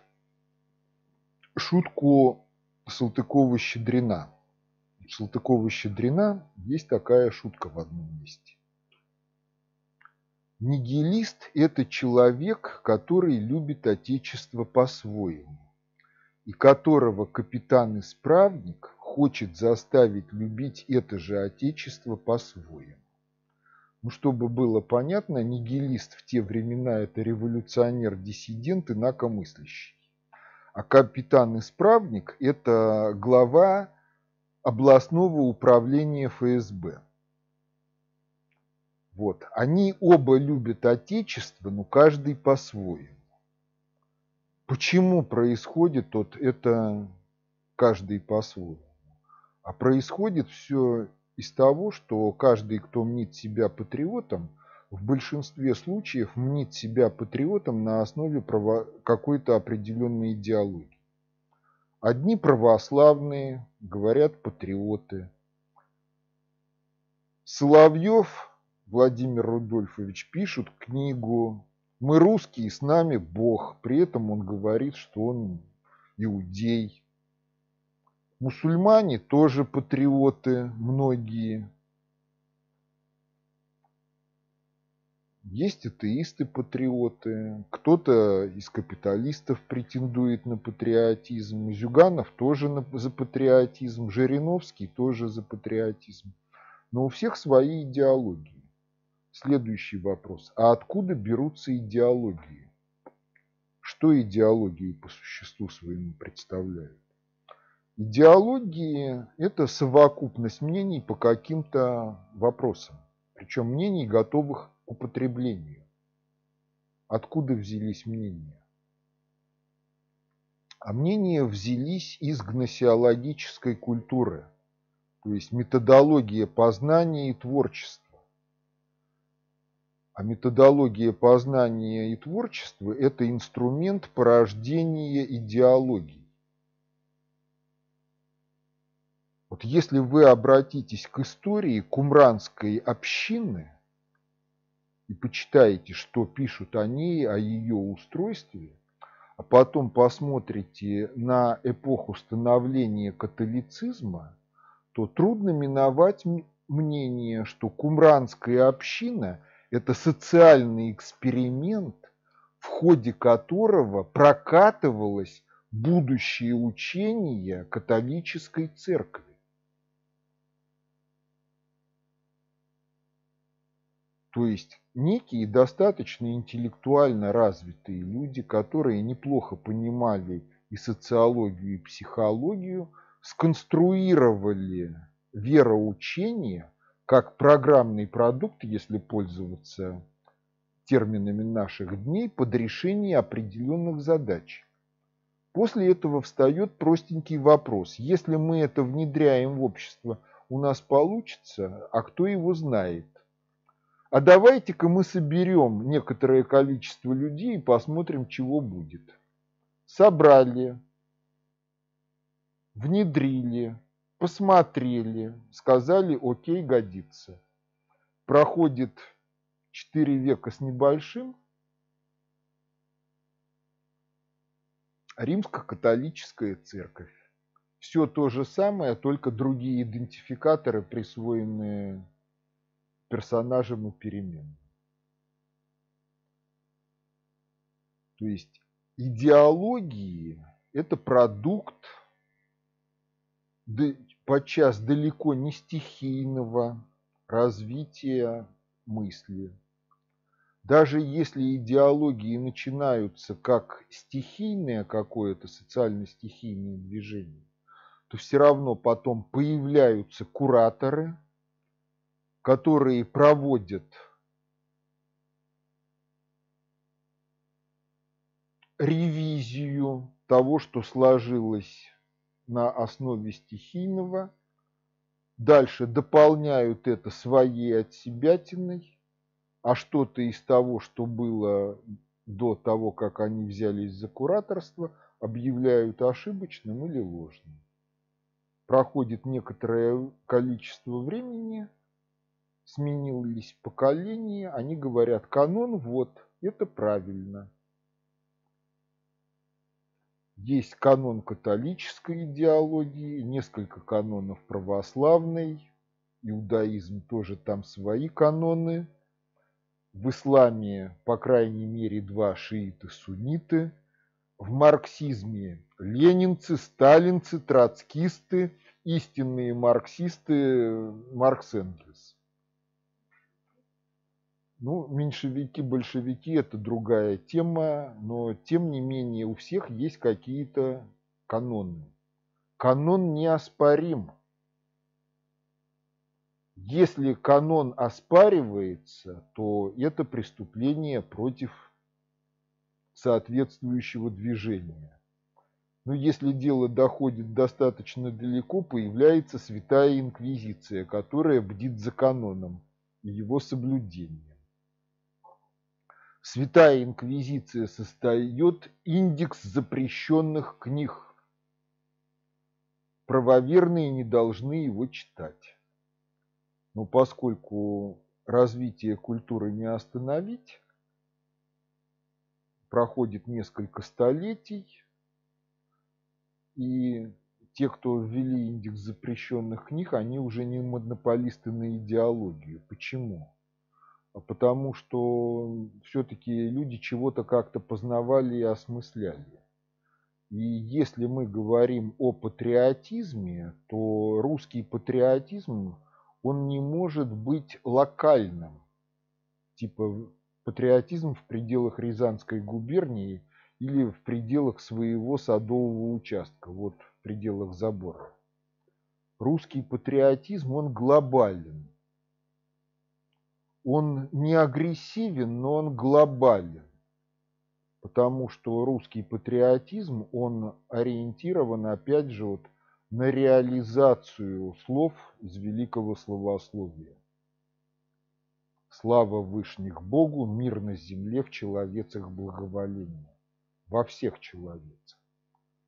шутку Салтыкова-Щедрина. Салтыкова-Щедрина есть такая шутка в одном месте. Нигилист – это человек, который любит Отечество по-своему, и которого капитан-исправник хочет заставить любить это же Отечество по-своему. Ну, чтобы было понятно, нигилист в те времена – это революционер-диссидент, инакомыслящий. А капитан-исправник – это глава областного управления ФСБ. Вот. Они оба любят Отечество, но каждый по-своему. Почему происходит вот это каждый по-своему? А происходит все из того, что каждый, кто мнит себя патриотом, в большинстве случаев мнит себя патриотом на основе право... какой-то определенной идеологии. Одни православные, говорят патриоты. Соловьев Владимир Рудольфович пишет книгу «Мы русские, с нами Бог». При этом он говорит, что он иудей. Мусульмане тоже патриоты, многие. Есть атеисты-патриоты, кто-то из капиталистов претендует на патриотизм, Зюганов тоже на, за патриотизм, Жириновский тоже за патриотизм. Но у всех свои идеологии. Следующий вопрос. А откуда берутся идеологии? что идеологии по существу своему представляют? Идеологии – это совокупность мнений по каким-то вопросам, причем мнений, готовых к употреблению. Откуда взялись мнения? А мнения взялись из гносеологической культуры, то есть методология познания и творчества. А методология познания и творчества – это инструмент порождения идеологии. Вот если вы обратитесь к истории кумранской общины и почитаете, что пишут о ней, о ее устройстве, а потом посмотрите на эпоху становления католицизма, то трудно миновать мнение, что кумранская община – это социальный эксперимент, в ходе которого прокатывалось будущее учение католической церкви. То есть некие достаточно интеллектуально развитые люди, которые неплохо понимали и социологию, и психологию, сконструировали вероучение как программный продукт, если пользоваться терминами наших дней, под решение определенных задач. После этого встает простенький вопрос. Если мы это внедряем в общество, у нас получится, а кто его знает? А давайте-ка мы соберем некоторое количество людей и посмотрим, чего будет. Собрали, внедрили, посмотрели, сказали, окей, годится. Проходит 4 века с небольшим, Римско-католическая церковь. Все то же самое, только другие идентификаторы, присвоенные персонажем и переменным. То есть идеологии – это продукт подчас далеко не стихийного развития мысли. Даже если идеологии начинаются как стихийное какое-то социально-стихийное движение, то все равно потом появляются кураторы – которые проводят ревизию того, что сложилось на основе стихийного, дальше дополняют это своей отсебятиной, а что-то из того, что было до того, как они взялись за кураторство, объявляют ошибочным или ложным. Проходит некоторое количество времени, сменились поколения, они говорят, канон вот, это правильно. Есть канон католической идеологии, несколько канонов православной, иудаизм тоже там свои каноны. В исламе, по крайней мере, два шииты-сунниты. В марксизме ленинцы, сталинцы, троцкисты, истинные марксисты Маркс Энгельс. Ну, меньшевики, большевики – это другая тема, но тем не менее у всех есть какие-то каноны. Канон неоспорим. Если канон оспаривается, то это преступление против соответствующего движения. Но если дело доходит достаточно далеко, появляется святая инквизиция, которая бдит за каноном и его соблюдением. Святая Инквизиция создает индекс запрещенных книг. Правоверные не должны его читать. Но поскольку развитие культуры не остановить, проходит несколько столетий, и те, кто ввели индекс запрещенных книг, они уже не монополисты на идеологию. Почему? А потому что все-таки люди чего-то как-то познавали и осмысляли. И если мы говорим о патриотизме, то русский патриотизм, он не может быть локальным. Типа патриотизм в пределах Рязанской губернии или в пределах своего садового участка, вот в пределах забора. Русский патриотизм, он глобален. Он не агрессивен, но он глобален. Потому что русский патриотизм, он ориентирован, опять же, вот на реализацию слов из великого словословия. Слава Вышних Богу, мир на земле, в человецах благоволение. Во всех человецах.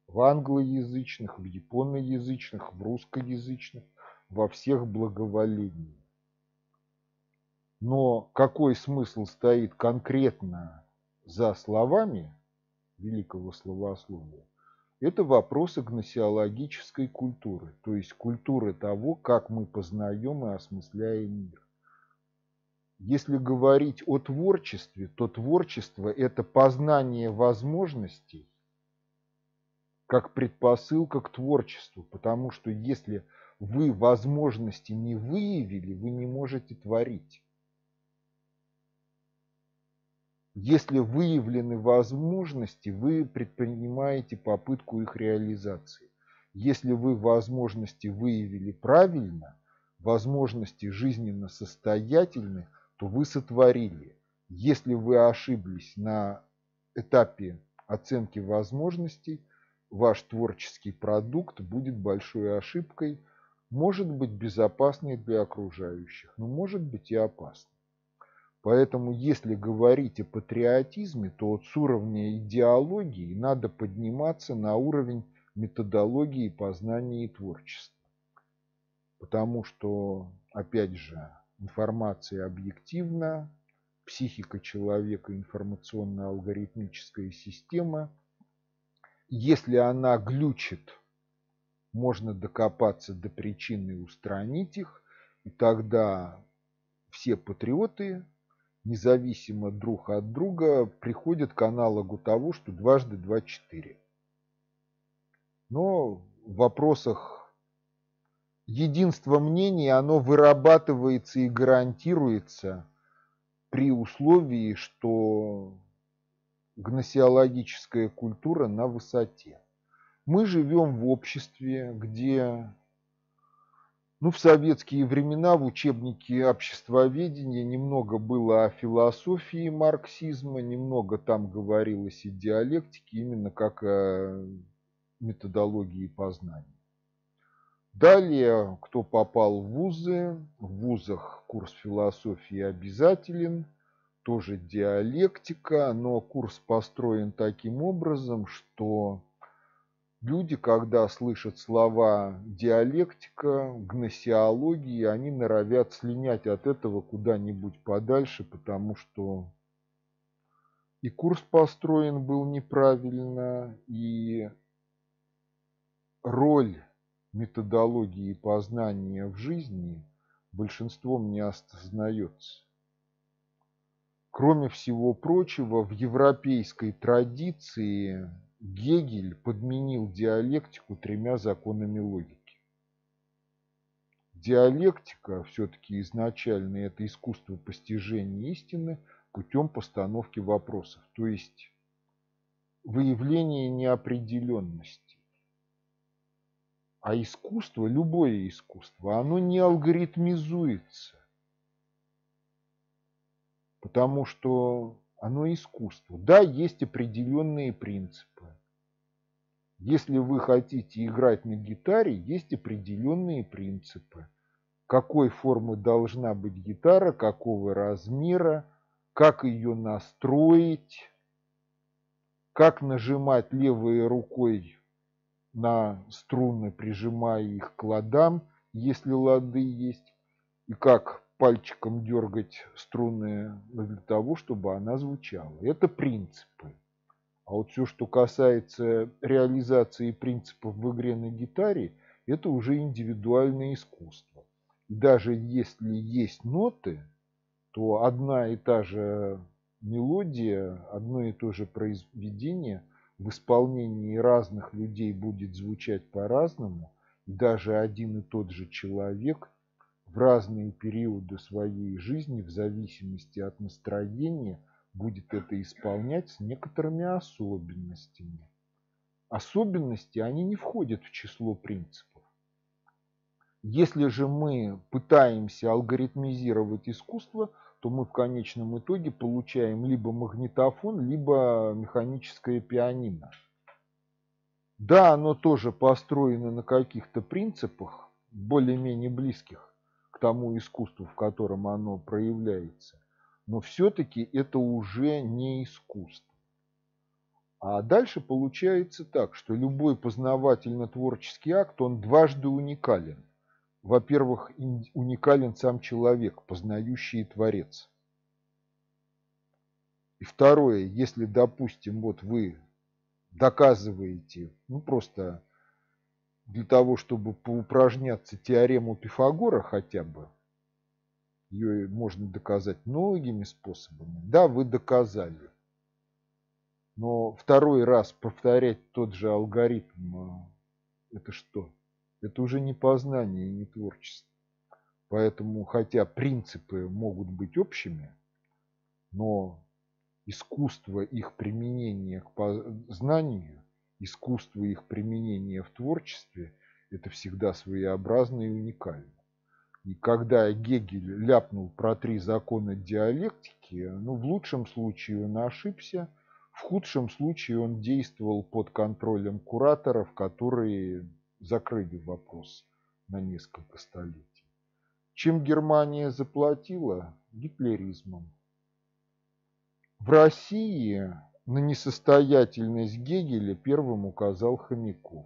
В англоязычных, в японоязычных, в русскоязычных, во всех благоволение. Но какой смысл стоит конкретно за словами великого словословия, это вопросы гносеологической культуры, то есть культуры того, как мы познаем и осмысляем мир. Если говорить о творчестве, то творчество – это познание возможностей как предпосылка к творчеству, потому что если вы возможности не выявили, вы не можете творить. Если выявлены возможности, вы предпринимаете попытку их реализации. Если вы возможности выявили правильно, возможности жизненно состоятельны, то вы сотворили. Если вы ошиблись на этапе оценки возможностей, ваш творческий продукт будет большой ошибкой, может быть безопасной для окружающих, но может быть и опасной. Поэтому, если говорить о патриотизме, то вот с уровня идеологии надо подниматься на уровень методологии познания и творчества. Потому что, опять же, информация объективна, психика человека информационно-алгоритмическая система. Если она глючит, можно докопаться до причины и устранить их, и тогда все патриоты независимо друг от друга приходят к аналогу того, что дважды два – четыре. Но в вопросах единства мнений оно вырабатывается и гарантируется при условии, что гносеологическая культура на высоте. Мы живем в обществе, где ну, в советские времена в учебнике обществоведения немного было о философии марксизма, немного там говорилось о диалектике, именно как о методологии познания. Далее, кто попал в вузы, в вузах курс философии обязателен, тоже диалектика, но курс построен таким образом, что Люди, когда слышат слова диалектика, гносеологии, они норовят слинять от этого куда-нибудь подальше, потому что и курс построен был неправильно, и роль методологии познания в жизни большинством не осознается. Кроме всего прочего, в европейской традиции Гегель подменил диалектику тремя законами логики. Диалектика все-таки изначально это искусство постижения истины путем постановки вопросов, то есть выявление неопределенности. А искусство, любое искусство, оно не алгоритмизуется. Потому что оно искусство. Да, есть определенные принципы. Если вы хотите играть на гитаре, есть определенные принципы. Какой формы должна быть гитара, какого размера, как ее настроить, как нажимать левой рукой на струны, прижимая их к ладам, если лады есть, и как пальчиком дергать струны для того, чтобы она звучала. Это принципы. А вот все, что касается реализации принципов в игре на гитаре, это уже индивидуальное искусство. И даже если есть ноты, то одна и та же мелодия, одно и то же произведение в исполнении разных людей будет звучать по-разному. И даже один и тот же человек в разные периоды своей жизни, в зависимости от настроения, будет это исполнять с некоторыми особенностями. Особенности, они не входят в число принципов. Если же мы пытаемся алгоритмизировать искусство, то мы в конечном итоге получаем либо магнитофон, либо механическое пианино. Да, оно тоже построено на каких-то принципах, более-менее близких тому искусству, в котором оно проявляется, но все-таки это уже не искусство. А дальше получается так, что любой познавательно-творческий акт, он дважды уникален. Во-первых, уникален сам человек, познающий творец. И второе, если, допустим, вот вы доказываете, ну просто для того, чтобы поупражняться теорему Пифагора хотя бы, ее можно доказать многими способами. Да, вы доказали. Но второй раз повторять тот же алгоритм, а, это что? Это уже не познание и не творчество. Поэтому, хотя принципы могут быть общими, но искусство их применения к знанию, искусство их применения в творчестве – это всегда своеобразно и уникально. И когда Гегель ляпнул про три закона диалектики, ну, в лучшем случае он ошибся, в худшем случае он действовал под контролем кураторов, которые закрыли вопрос на несколько столетий. Чем Германия заплатила? Гитлеризмом. В России на несостоятельность Гегеля первым указал Хомяков.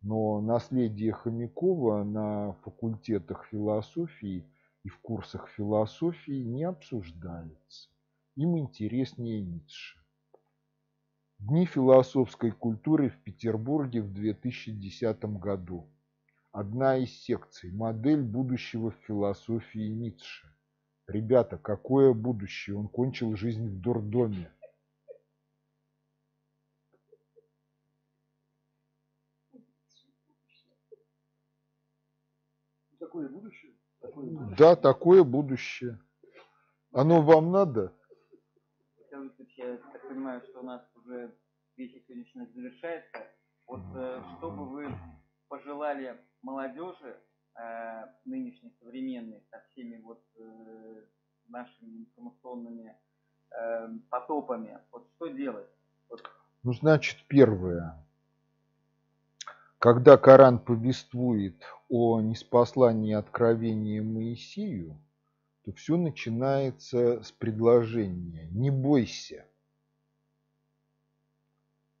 Но наследие Хомякова на факультетах философии и в курсах философии не обсуждается. Им интереснее Ницше. Дни философской культуры в Петербурге в 2010 году. Одна из секций. Модель будущего в философии Ницше. Ребята, какое будущее? Он кончил жизнь в дурдоме. Такое будущее? Такое будущее? Да, такое будущее. Оно вам надо? Я так понимаю, что у нас уже вечер сегодняшний завершается. Вот э, что бы вы пожелали молодежи э, нынешней, современной, со всеми вот э, нашими информационными потопами. Вот что делать? Вот. Ну, значит, первое. Когда Коран повествует о неспослании откровения Моисею, то все начинается с предложения «не бойся».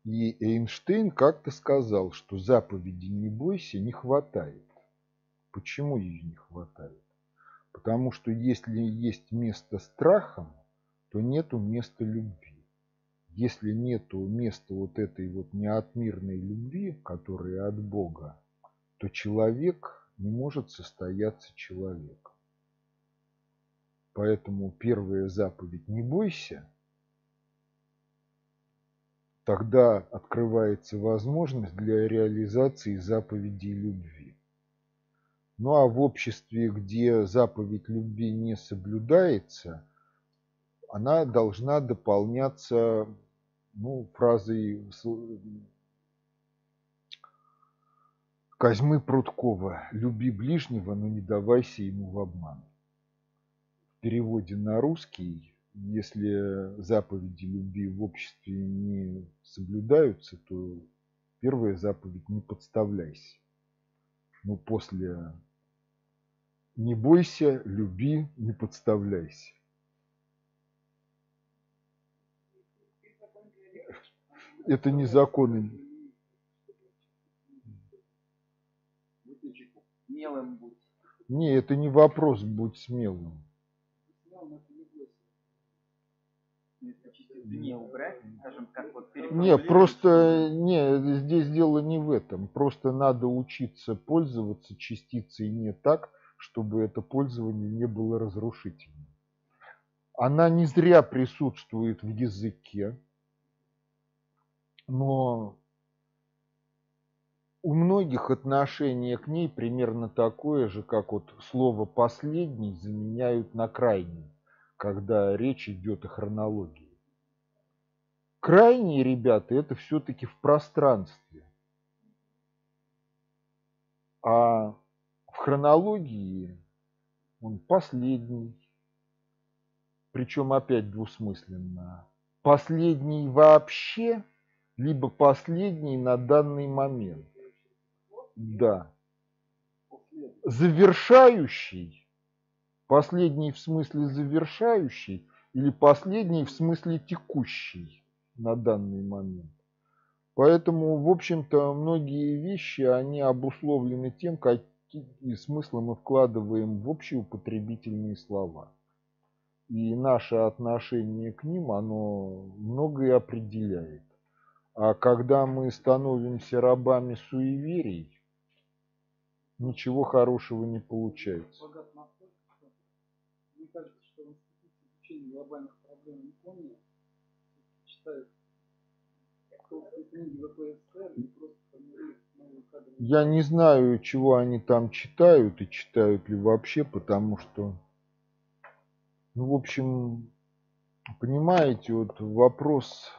И Эйнштейн как-то сказал, что заповеди «не бойся» не хватает. Почему ее не хватает? Потому что если есть место страхом, то нету места любви. Если нету места вот этой вот неотмирной любви, которая от Бога, то человек не может состояться человеком. Поэтому первая заповедь «не бойся» тогда открывается возможность для реализации заповедей любви. Ну а в обществе, где заповедь любви не соблюдается, она должна дополняться ну, фразой Козьмы Прудкова «Люби ближнего, но не давайся ему в обман». В переводе на русский, если заповеди любви в обществе не соблюдаются, то первая заповедь «Не подставляйся». Но после «Не бойся, люби, не подставляйся». Это не законы смелым будь. Не, это не вопрос будь смелым. Не убрать, скажем, как вот Не, просто не, здесь дело не в этом. Просто надо учиться пользоваться частицей не так, чтобы это пользование не было разрушительным. Она не зря присутствует в языке, но у многих отношение к ней примерно такое же, как вот слово «последний» заменяют на «крайний». когда речь идет о хронологии. Крайние ребята это все-таки в пространстве. А в хронологии он последний, причем опять двусмысленно. Последний вообще, либо последний на данный момент. Да. Завершающий, последний в смысле завершающий, или последний в смысле текущий на данный момент. Поэтому, в общем-то, многие вещи, они обусловлены тем, какие смыслы мы вкладываем в общеупотребительные слова. И наше отношение к ним, оно многое определяет. А когда мы становимся рабами суеверий, ничего хорошего не получается. Мне кажется, что в институте изучения глобальных проблем Японии читают я не знаю, чего они там читают и читают ли вообще, потому что, ну, в общем, понимаете, вот вопрос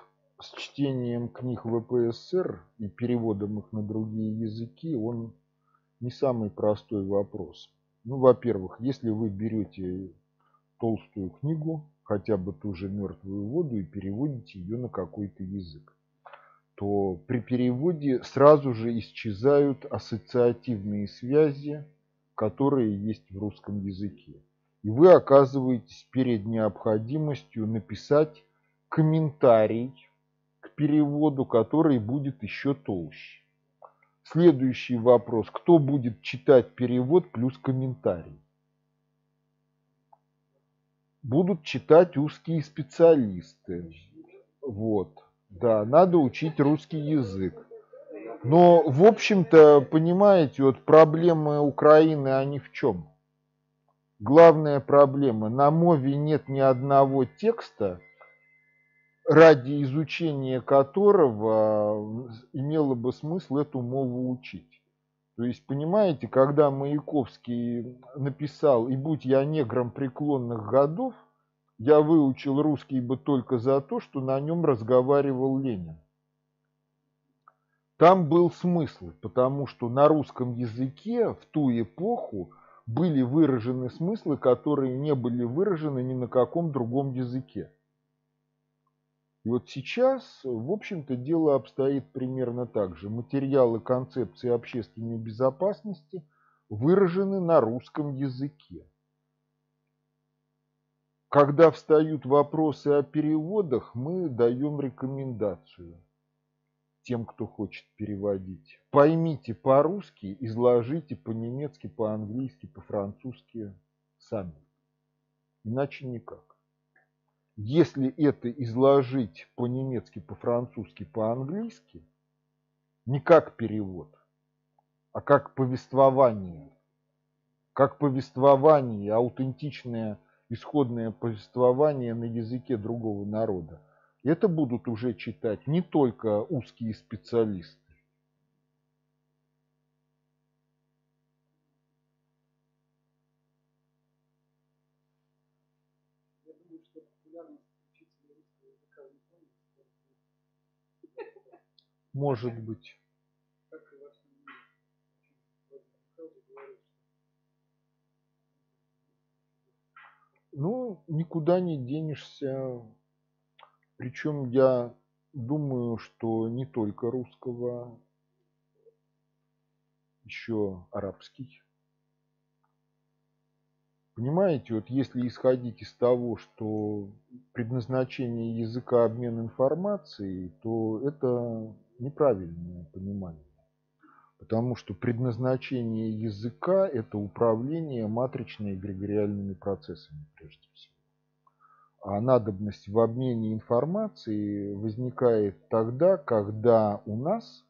с чтением книг ВПСР и переводом их на другие языки, он не самый простой вопрос. Ну, во-первых, если вы берете толстую книгу, хотя бы ту же мертвую воду, и переводите ее на какой-то язык то при переводе сразу же исчезают ассоциативные связи, которые есть в русском языке. И вы оказываетесь перед необходимостью написать комментарий переводу, который будет еще толще. Следующий вопрос. Кто будет читать перевод плюс комментарий? Будут читать узкие специалисты. Вот. Да, надо учить русский язык. Но, в общем-то, понимаете, вот проблемы Украины, они в чем? Главная проблема, на мове нет ни одного текста, ради изучения которого имело бы смысл эту мову учить. То есть, понимаете, когда Маяковский написал «И будь я негром преклонных годов», я выучил русский бы только за то, что на нем разговаривал Ленин. Там был смысл, потому что на русском языке в ту эпоху были выражены смыслы, которые не были выражены ни на каком другом языке. И вот сейчас, в общем-то, дело обстоит примерно так же. Материалы концепции общественной безопасности выражены на русском языке. Когда встают вопросы о переводах, мы даем рекомендацию тем, кто хочет переводить. Поймите по-русски, изложите по-немецки, по-английски, по-французски сами. Иначе никак. Если это изложить по-немецки, по-французски, по-английски, не как перевод, а как повествование, как повествование, аутентичное исходное повествование на языке другого народа. Это будут уже читать не только узкие специалисты. Может быть. Ну, никуда не денешься. Причем я думаю, что не только русского, еще арабский. Понимаете, вот если исходить из того, что предназначение языка обмен информацией, то это неправильное понимание. Потому что предназначение языка – это управление матричными эгрегориальными процессами прежде всего. А надобность в обмене информацией возникает тогда, когда у нас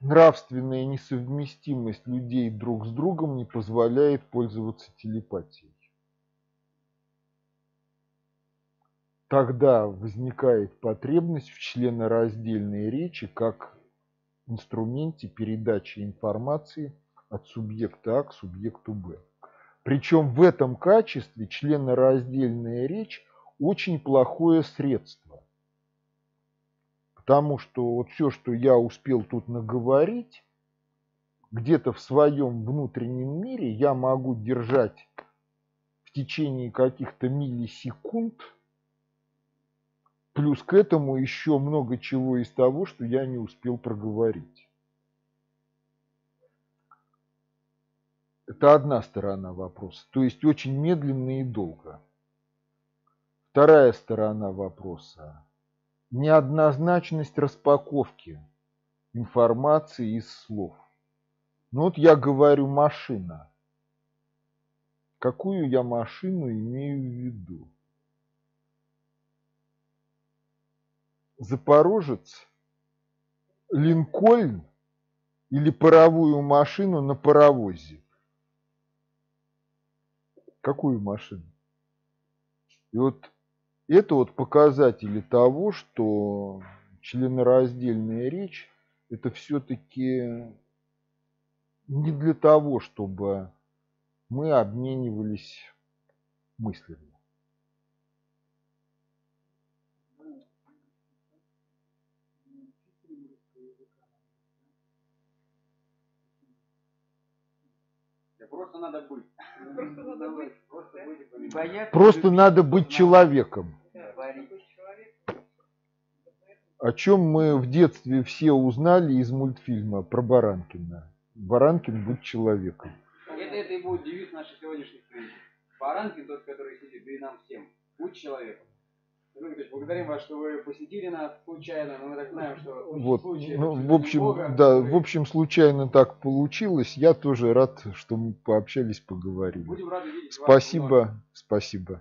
нравственная несовместимость людей друг с другом не позволяет пользоваться телепатией. Тогда возникает потребность в членораздельной речи как инструменте передачи информации от субъекта А к субъекту Б. Причем в этом качестве членораздельная речь очень плохое средство. Потому что вот все, что я успел тут наговорить, где-то в своем внутреннем мире я могу держать в течение каких-то миллисекунд, плюс к этому еще много чего из того, что я не успел проговорить. Это одна сторона вопроса, то есть очень медленно и долго. Вторая сторона вопроса – неоднозначность распаковки информации из слов. Ну вот я говорю машина. Какую я машину имею в виду? Запорожец, Линкольн или паровую машину на паровозе? Какую машину? И вот это вот показатели того, что членораздельная речь это все-таки не для того, чтобы мы обменивались мыслями. Просто надо быть. Просто надо быть. Просто быть. Бояться Просто надо быть человеком. О чем мы в детстве все узнали из мультфильма про Баранкина. Баранкин будь человеком. Это, это и будет девиз нашей сегодняшней встречи. Баранкин, тот, который сидит, да и нам всем. Будь человеком. Николаевич, благодарим вас, что вы посетили нас случайно, но мы так знаем, что Вот, случай, ну, в общем, Бога, да, который- в общем, случайно так получилось. Я тоже рад, что мы пообщались, поговорили. Будем рады видеть вас. Спасибо, спасибо.